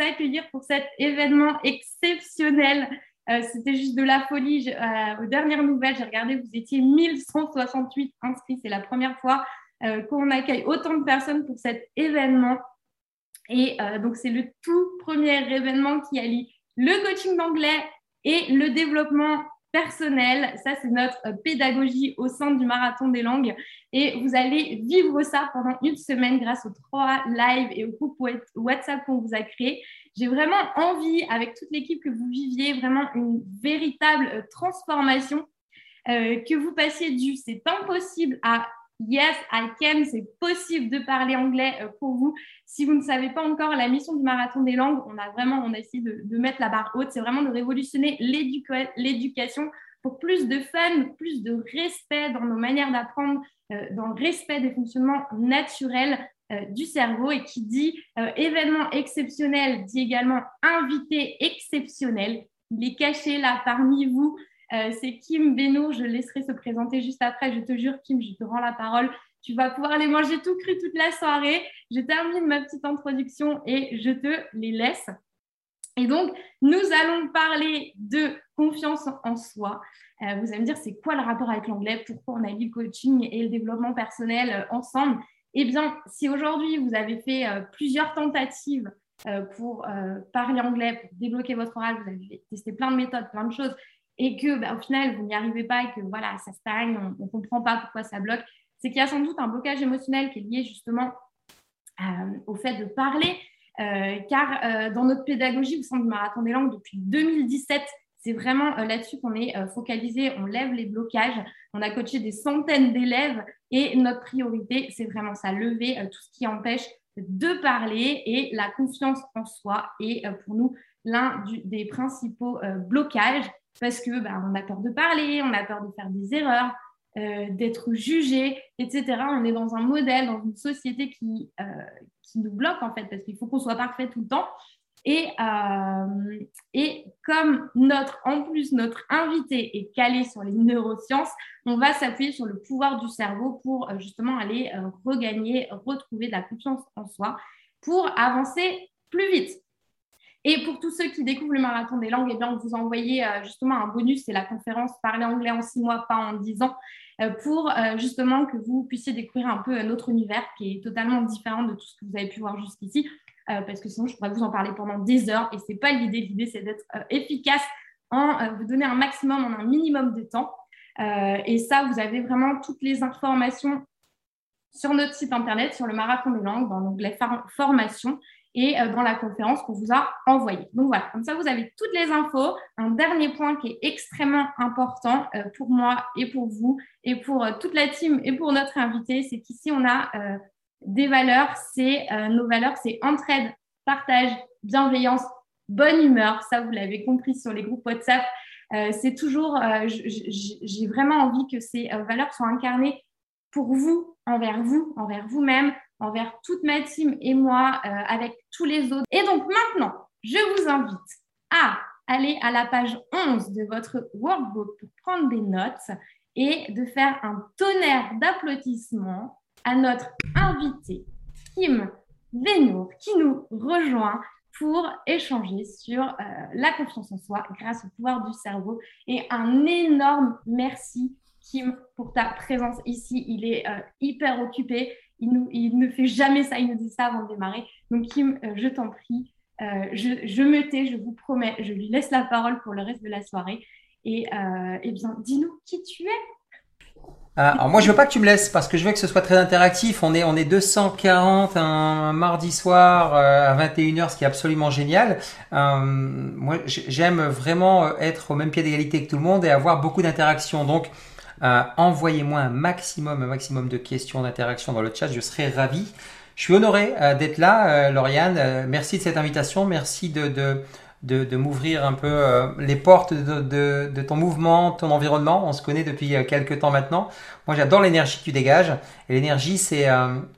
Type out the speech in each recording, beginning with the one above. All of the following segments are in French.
accueillir pour cet événement exceptionnel. Euh, c'était juste de la folie. aux dernières nouvelles, j'ai regardé, vous étiez 1168 inscrits. C'est la première fois qu'on accueille autant de personnes pour cet événement. Et donc, c'est le tout premier événement qui allie le coaching d'anglais et le développement personnel. Ça, c'est notre euh, pédagogie au sein du marathon des langues. Et vous allez vivre ça pendant une semaine grâce aux trois lives et au groupe WhatsApp qu'on vous a créé. J'ai vraiment envie, avec toute l'équipe, que vous viviez vraiment une véritable euh, transformation, euh, que vous passiez du c'est impossible à Yes, I can, c'est possible de parler anglais euh, pour vous. Si vous ne savez pas encore la mission du marathon des langues, on a vraiment, on a essayé de, mettre la barre haute. C'est vraiment de révolutionner l'éducation pour plus de fun, plus de respect dans nos manières d'apprendre, euh, dans le respect des fonctionnements naturels euh, du cerveau. Et qui dit événement exceptionnel dit également invité exceptionnel. Il est caché là parmi vous. Euh, c'est Kim Beno. Je laisserai se présenter juste après. Je te jure, Kim, je te rends la parole. Tu vas pouvoir les manger tout cru toute la soirée. Je termine ma petite introduction et je te les laisse. Et donc, nous allons parler de confiance en soi. Euh, vous allez me dire, c'est quoi le rapport avec l'anglais? Pourquoi on a lu le coaching et le développement personnel euh, ensemble? Eh bien, si aujourd'hui vous avez fait plusieurs tentatives pour parler anglais, pour débloquer votre oral, vous avez testé plein de méthodes, plein de choses, et que bah, au final vous n'y arrivez pas et que voilà ça stagne, on ne comprend pas pourquoi ça bloque, c'est qu'il y a sans doute un blocage émotionnel qui est lié justement euh, au fait de parler, euh, car euh, dans notre pédagogie au sein du marathon des langues depuis 2017, c'est vraiment là-dessus qu'on est focalisé, on lève les blocages, on a coaché des centaines d'élèves et notre priorité, c'est vraiment ça, lever tout ce qui empêche de parler et la confiance en soi est pour nous l'un des principaux blocages parce que bah, on a peur de parler, on a peur de faire des erreurs, euh, d'être jugé, etc. On est dans un modèle, dans une société qui, euh, qui nous bloque en fait, parce qu'il faut qu'on soit parfait tout le temps. Et, euh, et comme notre, en plus, notre invité est calé sur les neurosciences, on va s'appuyer sur le pouvoir du cerveau pour justement aller regagner, retrouver de la confiance en soi pour avancer plus vite. Et pour tous ceux qui découvrent le marathon des langues, eh bien, on vous a envoyé euh, justement un bonus, c'est la conférence Parler anglais en six mois, pas en dix ans, euh, pour euh, justement que vous puissiez découvrir un peu notre univers qui est totalement différent de tout ce que vous avez pu voir jusqu'ici, parce que sinon je pourrais vous en parler pendant des heures et c'est pas l'idée. L'idée c'est d'être efficace en vous donner un maximum en un minimum de temps. et ça, vous avez vraiment toutes les informations sur notre site internet, sur le marathon des langues, dans l'onglet formation et euh, dans la conférence qu'on vous a envoyée. Donc voilà, comme ça, vous avez toutes les infos. Un dernier point qui est extrêmement important euh, pour moi et pour vous et pour euh, toute la team et pour notre invité, c'est qu'ici, on a des valeurs. C'est nos valeurs, c'est entraide, partage, bienveillance, bonne humeur. Ça, vous l'avez compris sur les groupes WhatsApp. c'est toujours, j'ai vraiment envie que ces valeurs soient incarnées pour vous, envers vous, envers vous-même, envers toute ma team et moi, euh, avec tous les autres. Et donc maintenant, je vous invite à aller à la page 11 de votre workbook pour prendre des notes et de faire un tonnerre d'applaudissements à notre invité, Kim Venour, qui nous rejoint pour échanger sur euh, la confiance en soi grâce au pouvoir du cerveau. Et un énorme merci, Kim, pour ta présence ici. Il est euh, hyper occupé il, ne fait jamais ça, il nous dit ça avant de démarrer. Donc, Kim, euh, je t'en prie, euh, je, me tais, je vous promets, je lui laisse la parole pour le reste de la soirée. Et euh, eh bien, dis-nous qui tu es. alors moi, je veux pas que tu me laisses parce que je veux que ce soit très interactif. On est, on est 240 un, mardi soir à 21h, ce qui est absolument génial. moi, j'aime vraiment être au même pied d'égalité que tout le monde et avoir beaucoup d'interactions. Donc, euh, envoyez-moi un maximum, un maximum de questions, d'interactions dans le chat. Je serai ravi. Je suis honoré euh, d'être là, euh, Lauriane. merci de cette invitation. Merci de, de, de, m'ouvrir un peu les portes de, de, ton mouvement, ton environnement. On se connaît depuis quelques temps maintenant. Moi, j'adore l'énergie que tu dégages. Et l'énergie, c'est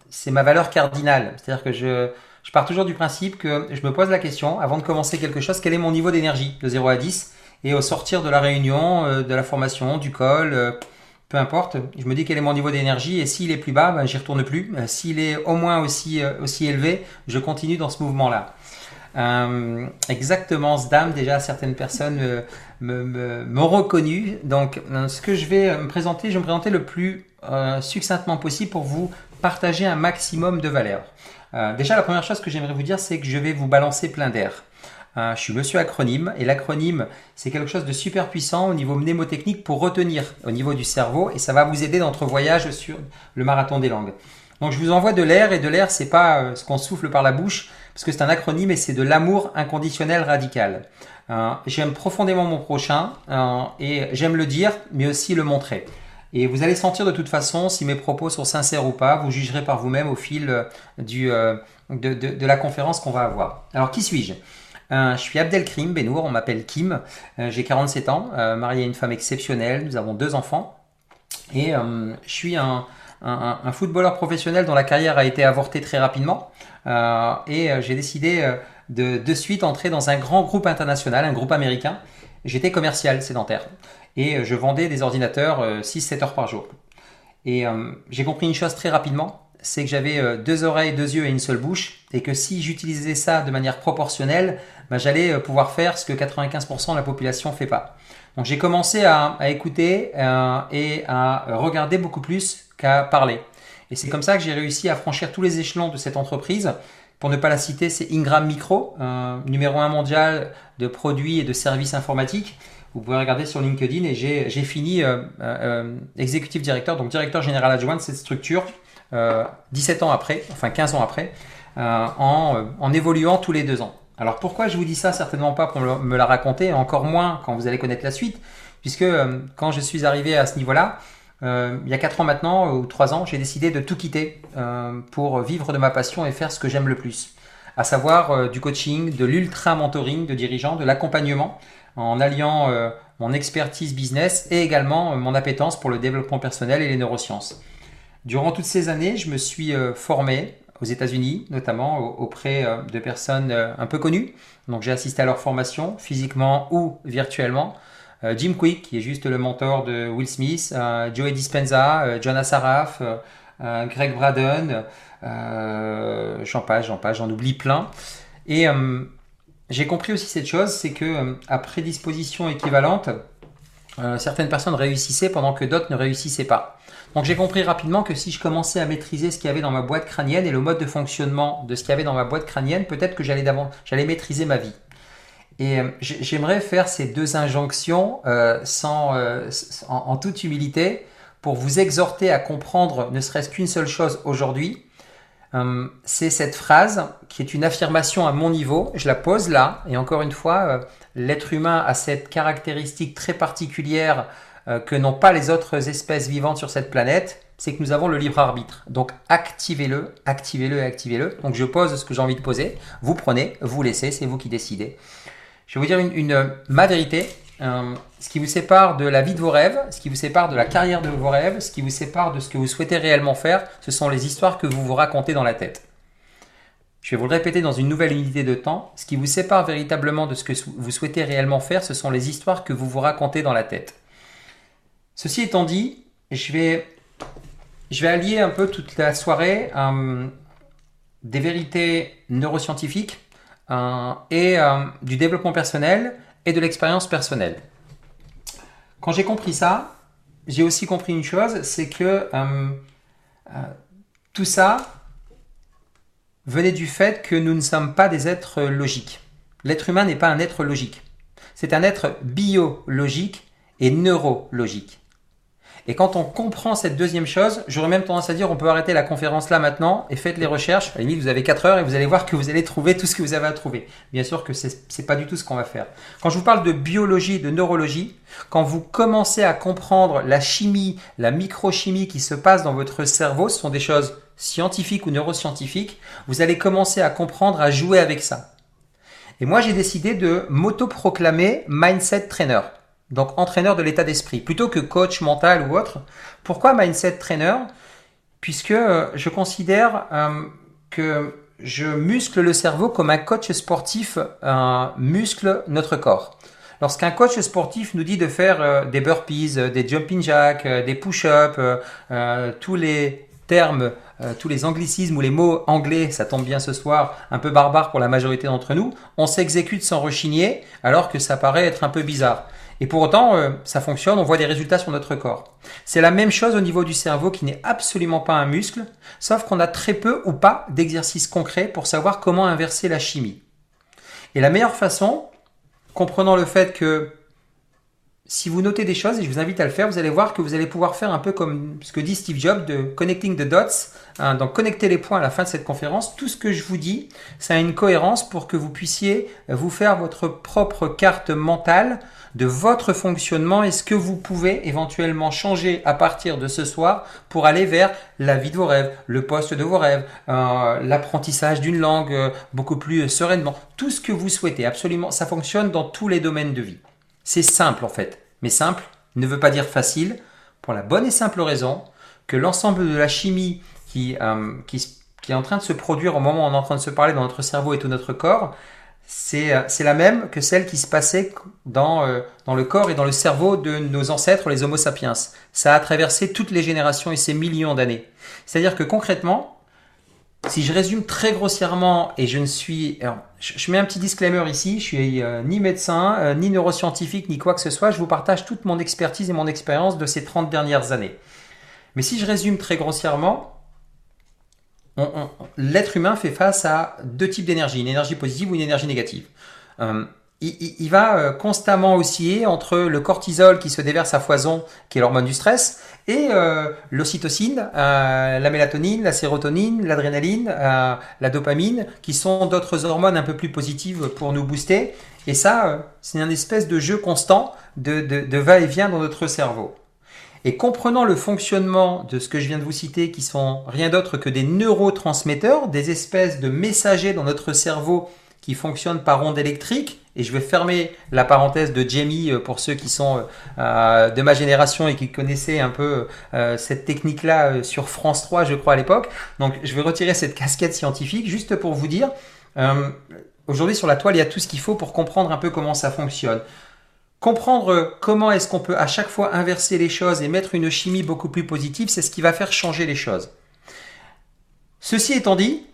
c'est ma valeur cardinale. C'est-à-dire que je, je pars toujours du principe que je me pose la question, avant de commencer quelque chose, quel est mon niveau d'énergie de 0 à 10 et au sortir de la réunion, de la formation, du call, peu importe, je me dis quel est mon niveau d'énergie et s'il est plus bas, ben, j'y retourne plus. Euh, s'il est au moins aussi, euh, aussi élevé, je continue dans ce mouvement-là. exactement ce dame, déjà certaines personnes m'ont reconnu. Donc ce que je vais me présenter, je vais me présenter le plus succinctement possible pour vous partager un maximum de valeur. déjà la première chose que j'aimerais vous dire, c'est que je vais vous balancer plein d'air. Je suis monsieur acronyme et l'acronyme c'est quelque chose de super puissant au niveau mnémotechnique pour retenir au niveau du cerveau et ça va vous aider dans votre voyage sur le marathon des langues. Donc je vous envoie de l'air et de l'air c'est pas euh, ce qu'on souffle par la bouche parce que c'est un acronyme et c'est de l'amour inconditionnel radical. Euh, j'aime profondément mon prochain euh, et j'aime le dire mais aussi le montrer. Et vous allez sentir de toute façon si mes propos sont sincères ou pas. Vous jugerez par vous-même au fil du, de, la conférence qu'on va avoir. Alors qui suis-je? Je suis Abdelkrim Benour, on m'appelle Kim, j'ai 47 ans, marié à une femme exceptionnelle, nous avons deux enfants et je suis un, footballeur professionnel dont la carrière a été avortée très rapidement. Euh, et euh, j'ai décidé euh, de, de suite entrer dans un grand groupe international, un groupe américain. J'étais commercial sédentaire et je vendais des ordinateurs 6-7 heures par jour. Et j'ai compris une chose très rapidement, c'est que j'avais deux oreilles, deux yeux et une seule bouche, et que si j'utilisais ça de manière proportionnelle, bah, j'allais pouvoir faire ce que 95% de la population fait pas. Donc j'ai commencé à, à écouter et à regarder beaucoup plus qu'à parler. Et c'est comme ça que j'ai réussi à franchir tous les échelons de cette entreprise. Pour ne pas la citer, c'est Ingram Micro, numéro un mondial de produits et de services informatiques. Vous pouvez regarder sur LinkedIn et j'ai fini euh, euh, exécutif directeur, donc directeur général adjoint de cette structure 17 euh, ans après, enfin 15 ans après, en, en, évoluant tous les deux ans. Alors pourquoi je vous dis ça Certainement pas pour me la raconter, encore moins quand vous allez connaître la suite, puisque quand je suis arrivé à ce niveau-là, euh, il y a 4 ans maintenant, ou 3 ans, j'ai décidé de tout quitter euh, pour vivre de ma passion et faire ce que j'aime le plus. À savoir euh, du coaching, de l'ultra mentoring de dirigeants, de l'accompagnement, en alliant mon expertise business et également mon appétence pour le développement personnel et les neurosciences. Durant toutes ces années, je me suis formé aux États-Unis, notamment auprès de personnes un peu connues. Donc j'ai assisté à leur formation, physiquement ou virtuellement. Euh, Jim Quick, qui est juste le mentor de Will Smith, euh, Joey Dispenza, euh, Jonas Saraf, Greg Braden, j'en passe, j'en j'en oublie plein. Et j'ai compris aussi cette chose, c'est que à prédisposition équivalente, certaines personnes réussissaient pendant que d'autres ne réussissaient pas. Donc j'ai compris rapidement que si je commençais à maîtriser ce qu'il y avait dans ma boîte crânienne et le mode de fonctionnement de ce qu'il y avait dans ma boîte crânienne, peut-être que j'allais j'allais maîtriser ma vie. Et euh, j'aimerais faire ces deux injonctions euh, sans, euh, en, toute humilité pour vous exhorter à comprendre ne serait-ce qu'une seule chose aujourd'hui. c'est cette phrase qui est une affirmation à mon niveau. Je la pose là. Et encore une fois, l'être humain a cette caractéristique très particulière que n'ont pas les autres espèces vivantes sur cette planète. C'est que nous avons le libre arbitre. Donc activez-le, activez-le et activez-le. Donc je pose ce que j'ai envie de poser. Vous prenez, vous laissez, c'est vous qui décidez. Je vais vous dire une, ma vérité. Euh, ce qui vous sépare de la vie de vos rêves, ce qui vous sépare de la carrière de vos rêves, ce qui vous sépare de ce que vous souhaitez réellement faire, ce sont les histoires que vous vous racontez dans la tête. Je vais vous le répéter dans une nouvelle unité de temps. Ce qui vous sépare véritablement de ce que vous souhaitez réellement faire, ce sont les histoires que vous vous racontez dans la tête. Ceci étant dit, je vais, allier un peu toute la soirée euh, des vérités neuroscientifiques euh, et euh, du développement personnel et de l'expérience personnelle. Quand j'ai compris ça, j'ai aussi compris une chose, c'est que tout ça venait du fait que nous ne sommes pas des êtres logiques. L'être humain n'est pas un être logique. C'est un être biologique et neurologique. Et quand on comprend cette deuxième chose, j'aurais même tendance à dire on peut arrêter la conférence là maintenant et faites les recherches. À la limite, vous avez 4 heures et vous allez voir que vous allez trouver tout ce que vous avez à trouver. Bien sûr que c'est pas du tout ce qu'on va faire. Quand je vous parle de biologie, de neurologie, quand vous commencez à comprendre la chimie, la microchimie qui se passe dans votre cerveau, ce sont des choses scientifiques ou neuroscientifiques, vous allez commencer à comprendre, à jouer avec ça. Et moi, j'ai décidé de m'auto-proclamer mindset trainer donc entraîneur de l'état d'esprit, plutôt que coach mental ou autre. Pourquoi mindset trainer? Puisque euh, je considère euh, que je muscle le cerveau comme un coach sportif euh, muscle notre corps. Lorsqu'un coach sportif nous dit de faire des burpees, des jumping jacks, des push-ups, tous les termes tous les anglicismes ou les mots anglais, ça tombe bien ce soir, un peu barbare pour la majorité d'entre nous, on s'exécute sans rechigner, alors que ça paraît être un peu bizarre. Et pour autant, euh, ça fonctionne, on voit des résultats sur notre corps. C'est la même chose au niveau du cerveau qui n'est absolument pas un muscle, sauf qu'on a très peu ou pas d'exercices concrets pour savoir comment inverser la chimie. Et la meilleure façon, comprenant le fait que si vous notez des choses, et je vous invite à le faire, vous allez voir que vous allez pouvoir faire un peu comme ce que dit Steve Jobs de connecting the dots, hein, donc connecter les points à la fin de cette conférence. Tout ce que je vous dis, ça a une cohérence pour que vous puissiez vous faire votre propre carte mentale de votre fonctionnement et ce que vous pouvez éventuellement changer à partir de ce soir pour aller vers la vie de vos rêves, le poste de vos rêves, euh, l'apprentissage d'une langue euh, beaucoup plus sereinement, tout ce que vous souhaitez. Absolument, ça fonctionne dans tous les domaines de vie. C'est simple en fait. Mais simple ne veut pas dire facile, pour la bonne et simple raison que l'ensemble de la chimie qui, euh, qui, est en train de se produire au moment où on est en train de se parler dans notre cerveau et tout notre corps, c'est euh, la même que celle qui se passait dans, euh, dans le corps et dans le cerveau de nos ancêtres, les Homo sapiens. Ça a traversé toutes les générations et ces millions d'années. C'est-à-dire que concrètement, si je résume très grossièrement, et je ne suis... je, mets un petit disclaimer ici, je suis euh, ni médecin, euh, ni neuroscientifique, ni quoi que ce soit, je vous partage toute mon expertise et mon expérience de ces 30 dernières années. Mais si je résume très grossièrement, l'être humain fait face à deux types d'énergie, une énergie positive ou une énergie négative. Euh, il, va euh, constamment osciller entre le cortisol qui se déverse à foison, qui est l'hormone du stress, et euh, l'ocytocine, euh, la mélatonine, la sérotonine, l'adrénaline, la dopamine, qui sont d'autres hormones un peu plus positives pour nous booster. Et ça, c'est un espèce de jeu constant de, de va-et-vient dans notre cerveau. Et comprenant le fonctionnement de ce que je viens de vous citer, qui sont rien d'autre que des neurotransmetteurs, des espèces de messagers dans notre cerveau qui fonctionnent par ondes électriques, et je vais fermer la parenthèse de Jamie euh, pour ceux qui sont euh, euh, de ma génération et qui connaissaient un peu cette technique-là sur France 3, je crois, à l'époque. Donc, je vais retirer cette casquette scientifique juste pour vous dire, aujourd'hui sur la toile, il y a tout ce qu'il faut pour comprendre un peu comment ça fonctionne. Comprendre comment est-ce qu'on peut à chaque fois inverser les choses et mettre une chimie beaucoup plus positive, c'est ce qui va faire changer les choses. Ceci étant dit,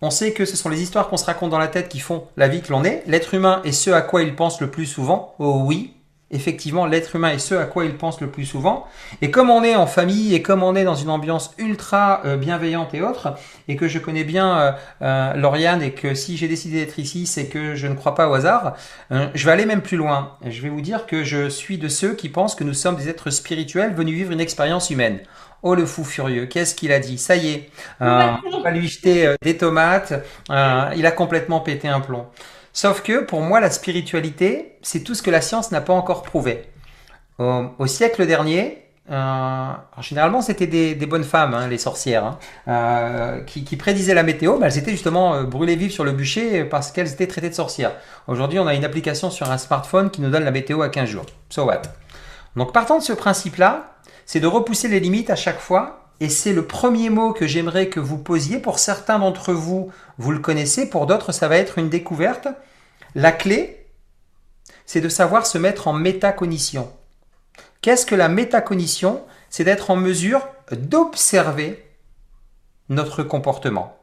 on sait que ce sont les histoires qu'on se raconte dans la tête qui font la vie que l'on est. L'être humain est ce à quoi il pense le plus souvent. Oh oui, effectivement, l'être humain est ce à quoi il pense le plus souvent. Et comme on est en famille et comme on est dans une ambiance ultra euh, bienveillante et autre, et que je connais bien euh, euh, Lauriane et que si j'ai décidé d'être ici, c'est que je ne crois pas au hasard, je vais aller même plus loin. Je vais vous dire que je suis de ceux qui pensent que nous sommes des êtres spirituels venus vivre une expérience humaine. Oh le fou furieux, qu'est-ce qu'il a dit? Ça y est, euh, on va lui jeter euh, des tomates, euh, il a complètement pété un plomb. Sauf que pour moi, la spiritualité, c'est tout ce que la science n'a pas encore prouvé. Au, siècle dernier, généralement c'était des, bonnes femmes, hein, les sorcières, hein, qui, prédisaient la météo, mais elles étaient justement brûlées vives sur le bûcher parce qu'elles étaient traitées de sorcières. Aujourd'hui, on a une application sur un smartphone qui nous donne la météo à 15 jours. So what? Donc partant de ce principe-là, c'est de repousser les limites à chaque fois. Et c'est le premier mot que j'aimerais que vous posiez. Pour certains d'entre vous, vous le connaissez. Pour d'autres, ça va être une découverte. La clé, c'est de savoir se mettre en métacognition. Qu'est-ce que la métacognition? C'est d'être en mesure d'observer notre comportement.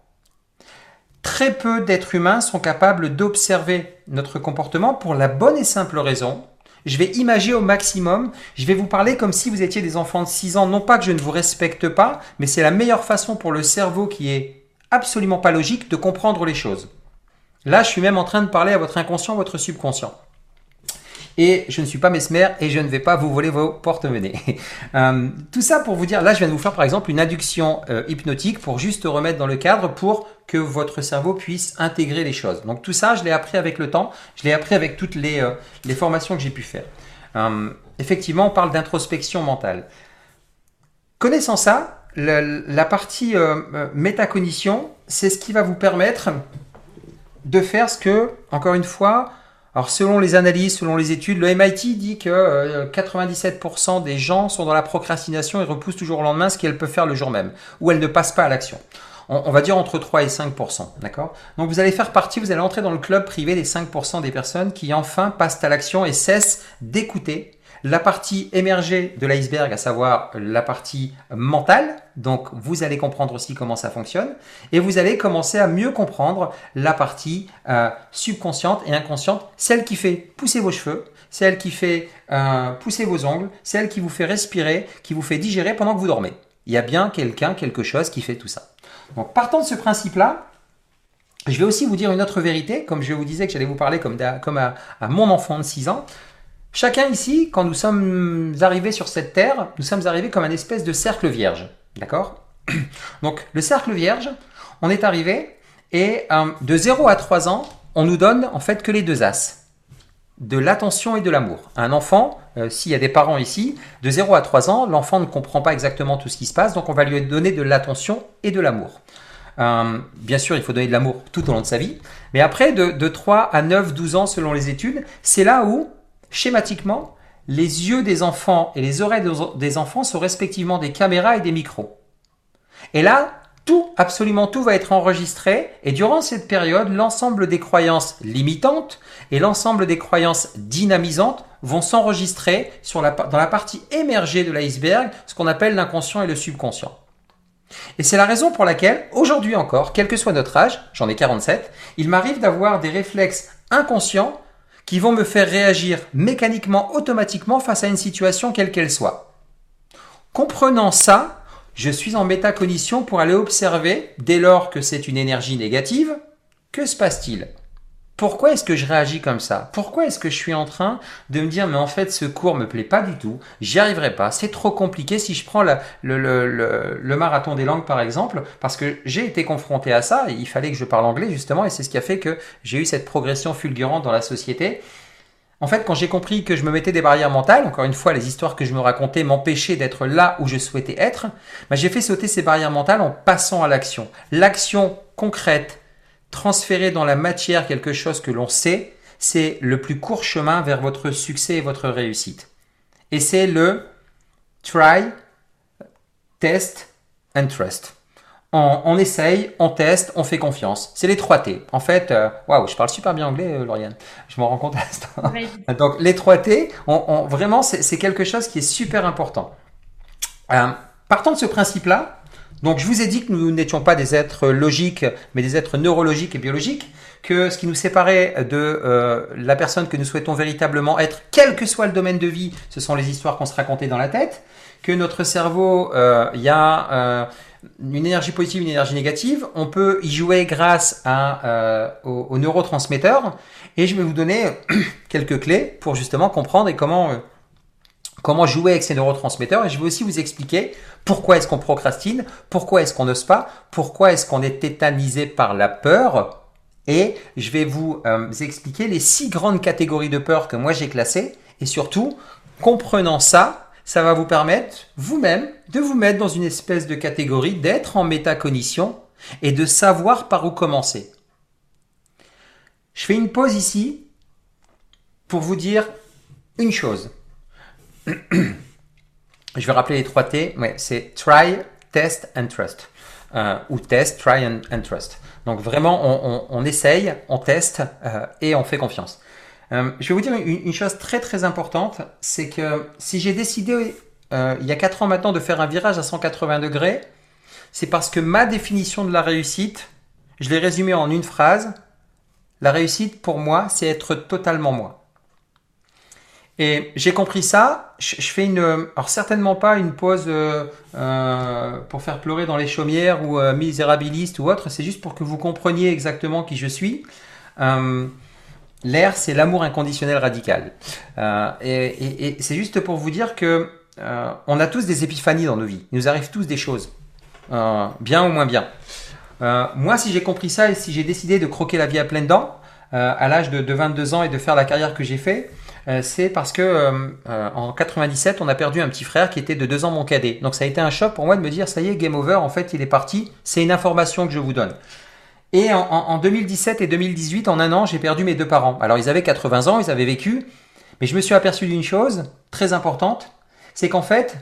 Très peu d'êtres humains sont capables d'observer notre comportement pour la bonne et simple raison je vais imager au maximum. Je vais vous parler comme si vous étiez des enfants de 6 ans. Non pas que je ne vous respecte pas, mais c'est la meilleure façon pour le cerveau qui est absolument pas logique de comprendre les choses. Là, je suis même en train de parler à votre inconscient, votre subconscient. Et je ne suis pas mesmer et je ne vais pas vous voler vos porte-monnaies. Euh, tout ça pour vous dire, là, je viens de vous faire par exemple une induction euh, hypnotique pour juste remettre dans le cadre pour que votre cerveau puisse intégrer les choses. Donc tout ça, je l'ai appris avec le temps, je l'ai appris avec toutes les, euh, formations que j'ai pu faire. Effectivement, on parle d'introspection mentale. Connaissant ça, la, partie euh, métacognition, c'est ce qui va vous permettre de faire ce que, encore une fois, alors selon les analyses, selon les études, le MIT dit que 97% des gens sont dans la procrastination et repoussent toujours au lendemain ce qu'elles peuvent faire le jour même, ou elles ne passent pas à l'action. On, va dire entre 3 et 5 d'accord? Donc vous allez faire partie, vous allez entrer dans le club privé des 5% des personnes qui enfin passent à l'action et cessent d'écouter la partie émergée de l'iceberg, à savoir la partie mentale. Donc, vous allez comprendre aussi comment ça fonctionne. Et vous allez commencer à mieux comprendre la partie euh, subconsciente et inconsciente, celle qui fait pousser vos cheveux, celle qui fait euh, pousser vos ongles, celle qui vous fait respirer, qui vous fait digérer pendant que vous dormez. Il y a bien quelqu'un, quelque chose qui fait tout ça. Donc, partant de ce principe-là, je vais aussi vous dire une autre vérité, comme je vous disais que j'allais vous parler comme, à, à, mon enfant de 6 ans. Chacun ici, quand nous sommes arrivés sur cette terre, nous sommes arrivés comme un espèce de cercle vierge. D'accord? Donc le cercle vierge, on est arrivé et euh, de 0 à 3 ans, on nous donne en fait que les deux as. De l'attention et de l'amour. Un enfant, euh, s'il y a des parents ici, de 0 à 3 ans, l'enfant ne comprend pas exactement tout ce qui se passe, donc on va lui donner de l'attention et de l'amour. Euh, bien sûr, il faut donner de l'amour tout au long de sa vie. Mais après, de, de 3 à 9, 12 ans, selon les études, c'est là où, schématiquement, les yeux des enfants et les oreilles des enfants sont respectivement des caméras et des micros. Et là, tout, absolument tout va être enregistré et durant cette période, l'ensemble des croyances limitantes et l'ensemble des croyances dynamisantes vont s'enregistrer dans la partie émergée de l'iceberg, ce qu'on appelle l'inconscient et le subconscient. Et c'est la raison pour laquelle, aujourd'hui encore, quel que soit notre âge, j'en ai 47, il m'arrive d'avoir des réflexes inconscients qui vont me faire réagir mécaniquement, automatiquement face à une situation quelle qu'elle soit. Comprenant ça, je suis en métacognition pour aller observer, dès lors que c'est une énergie négative, que se passe-t-il? Pourquoi est-ce que je réagis comme ça? Pourquoi est-ce que je suis en train de me dire mais en fait ce cours me plaît pas du tout, j'y arriverai pas, c'est trop compliqué si je prends le, marathon des langues par exemple, parce que j'ai été confronté à ça, il fallait que je parle anglais justement, et c'est ce qui a fait que j'ai eu cette progression fulgurante dans la société. En fait, quand j'ai compris que je me mettais des barrières mentales, encore une fois, les histoires que je me racontais m'empêchaient d'être là où je souhaitais être, bah, j'ai fait sauter ces barrières mentales en passant à l'action. L'action concrète, transférer dans la matière quelque chose que l'on sait, c'est le plus court chemin vers votre succès et votre réussite. Et c'est le try, test and trust. On, essaye, on teste, on fait confiance. C'est les trois T. En fait, euh, waouh, je parle super bien anglais, euh, Lauriane. Je m'en rends compte à l'instant. Donc les trois T, on, vraiment, c'est quelque chose qui est super important. Euh, partant de ce principe-là, donc je vous ai dit que nous n'étions pas des êtres logiques, mais des êtres neurologiques et biologiques, que ce qui nous séparait de euh, la personne que nous souhaitons véritablement être, quel que soit le domaine de vie, ce sont les histoires qu'on se racontait dans la tête, que notre cerveau, euh, il y a euh, une énergie positive, une énergie négative, on peut y jouer grâce aux, neurotransmetteurs, et je vais vous donner quelques clés pour justement comprendre et comment comment jouer avec ces neurotransmetteurs et je vais aussi vous expliquer pourquoi est-ce qu'on procrastine, pourquoi est-ce qu'on n'ose pas, pourquoi est-ce qu'on est tétanisé par la peur et je vais vous euh, expliquer les six grandes catégories de peur que moi j'ai classées et surtout, comprenant ça, ça va vous permettre vous-même de vous mettre dans une espèce de catégorie, d'être en métacognition et de savoir par où commencer. Je fais une pause ici pour vous dire une chose je vais rappeler les trois T. Ouais, c'est try, test and trust. Euh, ou test, try and, trust. Donc vraiment, on, essaye, on teste euh, et on fait confiance. Euh, je vais vous dire une, chose très très importante, c'est que si j'ai décidé il y a 4 ans maintenant de faire un virage à 180 degrés, c'est parce que ma définition de la réussite, je l'ai résumée en une phrase. La réussite pour moi, c'est être totalement moi. Et j'ai compris ça. Je, fais une, alors certainement pas une pause euh, euh, pour faire pleurer dans les chaumières ou euh, misérabiliste ou autre. C'est juste pour que vous compreniez exactement qui je suis. L'air, c'est l'amour inconditionnel radical. et, c'est juste pour vous dire que on a tous des épiphanies dans nos vies. Il nous arrive tous des choses, bien ou moins bien. moi, si j'ai compris ça et si j'ai décidé de croquer la vie à pleines dents à l'âge de, de 22 ans et de faire la carrière que j'ai fait, euh, c'est parce que euh, euh, en 97, on a perdu un petit frère qui était de deux ans mon cadet. Donc ça a été un choc pour moi de me dire ça y est, game over, en fait il est parti, c'est une information que je vous donne. Et en, 2017 et 2018, en un an, j'ai perdu mes deux parents. Alors ils avaient 80 ans, ils avaient vécu, mais je me suis aperçu d'une chose très importante, c'est qu'en fait,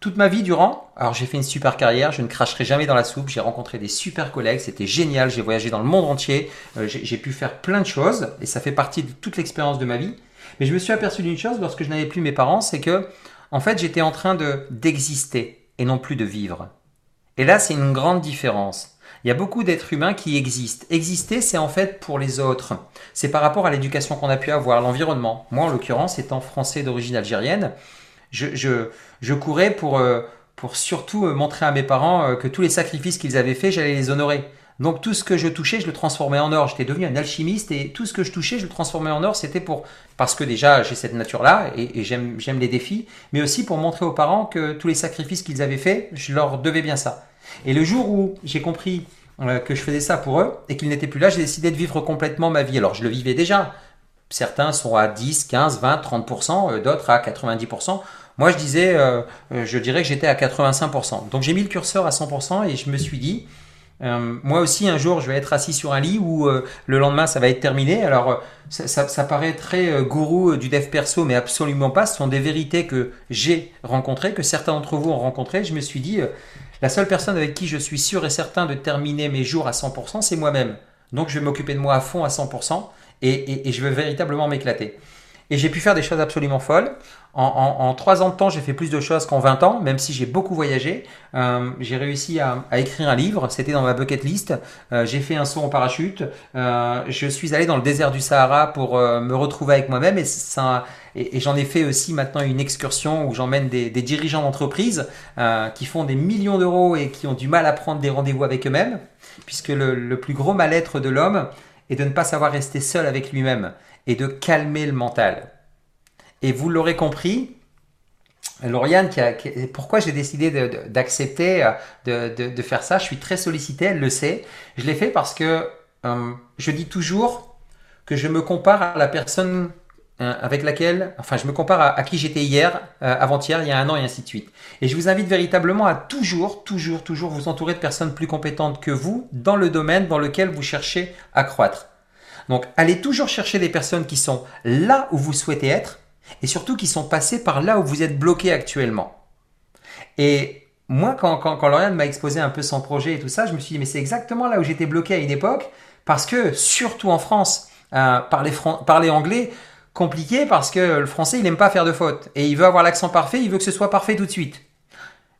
toute ma vie durant, alors j'ai fait une super carrière, je ne cracherai jamais dans la soupe, j'ai rencontré des super collègues, c'était génial, j'ai voyagé dans le monde entier, j'ai pu faire plein de choses, et ça fait partie de toute l'expérience de ma vie. Mais je me suis aperçu d'une chose lorsque je n'avais plus mes parents, c'est que, en fait, j'étais en train de d'exister et non plus de vivre. Et là, c'est une grande différence. Il y a beaucoup d'êtres humains qui existent. Exister, c'est en fait pour les autres. C'est par rapport à l'éducation qu'on a pu avoir, l'environnement. Moi, en l'occurrence, étant français d'origine algérienne, je, je, je courais pour, euh, pour surtout euh, montrer à mes parents euh, que tous les sacrifices qu'ils avaient faits, j'allais les honorer. Donc tout ce que je touchais, je le transformais en or. J'étais devenu un alchimiste et tout ce que je touchais, je le transformais en or. C'était pour parce que déjà j'ai cette nature-là et, et j'aime j'aime les défis, mais aussi pour montrer aux parents que tous les sacrifices qu'ils avaient faits, je leur devais bien ça. Et le jour où j'ai compris euh, que je faisais ça pour eux et qu'ils n'étaient plus là, j'ai décidé de vivre complètement ma vie. Alors je le vivais déjà. Certains sont à 10, 15, 20, 30%, d'autres à 90%. Moi, je disais, euh, euh, je dirais que j'étais à 85%. Donc j'ai mis le curseur à 100% et je me suis dit, moi aussi, un jour, je vais être assis sur un lit où le lendemain, ça va être terminé. Alors, ça, ça, paraît très gourou du dev perso, mais absolument pas. Ce sont des vérités que j'ai rencontrées, que certains d'entre vous ont rencontrées. Je me suis dit, la seule personne avec qui je suis sûr et certain de terminer mes jours à 100%, c'est moi-même. Donc je vais m'occuper de moi à fond à 100% et, et, je vais véritablement m'éclater. Et j'ai pu faire des choses absolument folles. En, trois ans de temps, j'ai fait plus de choses qu'en 20 ans, même si j'ai beaucoup voyagé. Euh, j'ai réussi à, écrire un livre, c'était dans ma bucket list. Euh, j'ai fait un saut en parachute. Euh, je suis allé dans le désert du Sahara pour me retrouver avec moi-même et, et, j'en ai fait aussi maintenant une excursion où j'emmène des, dirigeants d'entreprise qui font des millions d'euros et qui ont du mal à prendre des rendez-vous avec eux-mêmes, puisque le, le plus gros mal-être de l'homme est de ne pas savoir rester seul avec lui-même et de calmer le mental. Et vous l'aurez compris, Lauriane, pourquoi j'ai décidé d'accepter de, de, faire ça, je suis très sollicité, elle le sait. Je l'ai fait parce que euh, je dis toujours que je me compare à la personne euh, avec laquelle, enfin, je me compare à, qui j'étais hier, euh, avant-hier, il y a un an et ainsi de suite. Et je vous invite véritablement à toujours, toujours, toujours vous entourer de personnes plus compétentes que vous dans le domaine dans lequel vous cherchez à croître. Donc, allez toujours chercher des personnes qui sont là où vous souhaitez être et surtout qui sont passés par là où vous êtes bloqué actuellement. Et moi, quand, quand, quand Lauriane m'a exposé un peu son projet et tout ça, je me suis dit, mais c'est exactement là où j'étais bloqué à une époque, parce que, surtout en France, euh, parler, parler anglais, compliqué parce que le français, il n'aime pas faire de fautes. Et il veut avoir l'accent parfait, il veut que ce soit parfait tout de suite.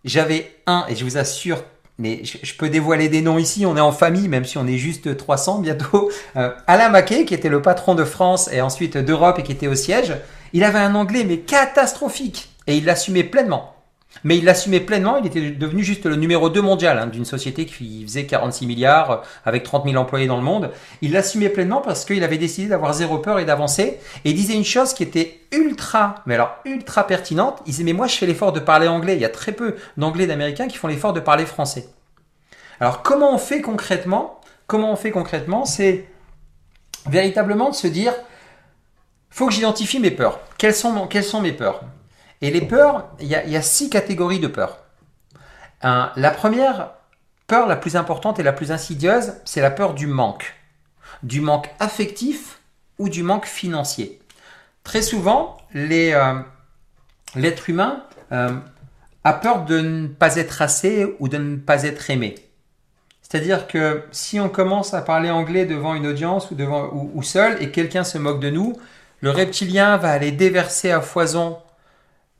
J'avais un, et je vous assure, mais je, peux dévoiler des noms ici, on est en famille, même si on est juste 300 bientôt. Euh, Alain Maquet, qui était le patron de France et ensuite d'Europe et qui était au siège, il avait un anglais mais catastrophique et il l'assumait pleinement. Mais il l'assumait pleinement, il était devenu juste le numéro 2 mondial hein, d'une société qui faisait 46 milliards euh, avec 30 000 employés dans le monde. Il l'assumait pleinement parce qu'il avait décidé d'avoir zéro peur et d'avancer. Et il disait une chose qui était ultra, mais alors ultra pertinente. Il disait mais moi je fais l'effort de parler anglais. Il y a très peu d'anglais d'américains qui font l'effort de parler français. Alors comment on fait concrètement Comment on fait concrètement C'est véritablement de se dire faut que j'identifie mes peurs. Quelles sont, quelles sont mes peurs? Et les peurs, il y, a, six catégories de peurs. la première peur la plus importante et la plus insidieuse, c'est la peur du manque. Du manque affectif ou du manque financier. Très souvent, euh, l'être humain euh, a peur de ne pas être assez ou de ne pas être aimé. C'est-à-dire que si on commence à parler anglais devant une audience ou, devant, ou seul et quelqu'un se moque de nous, le reptilien va aller déverser à foison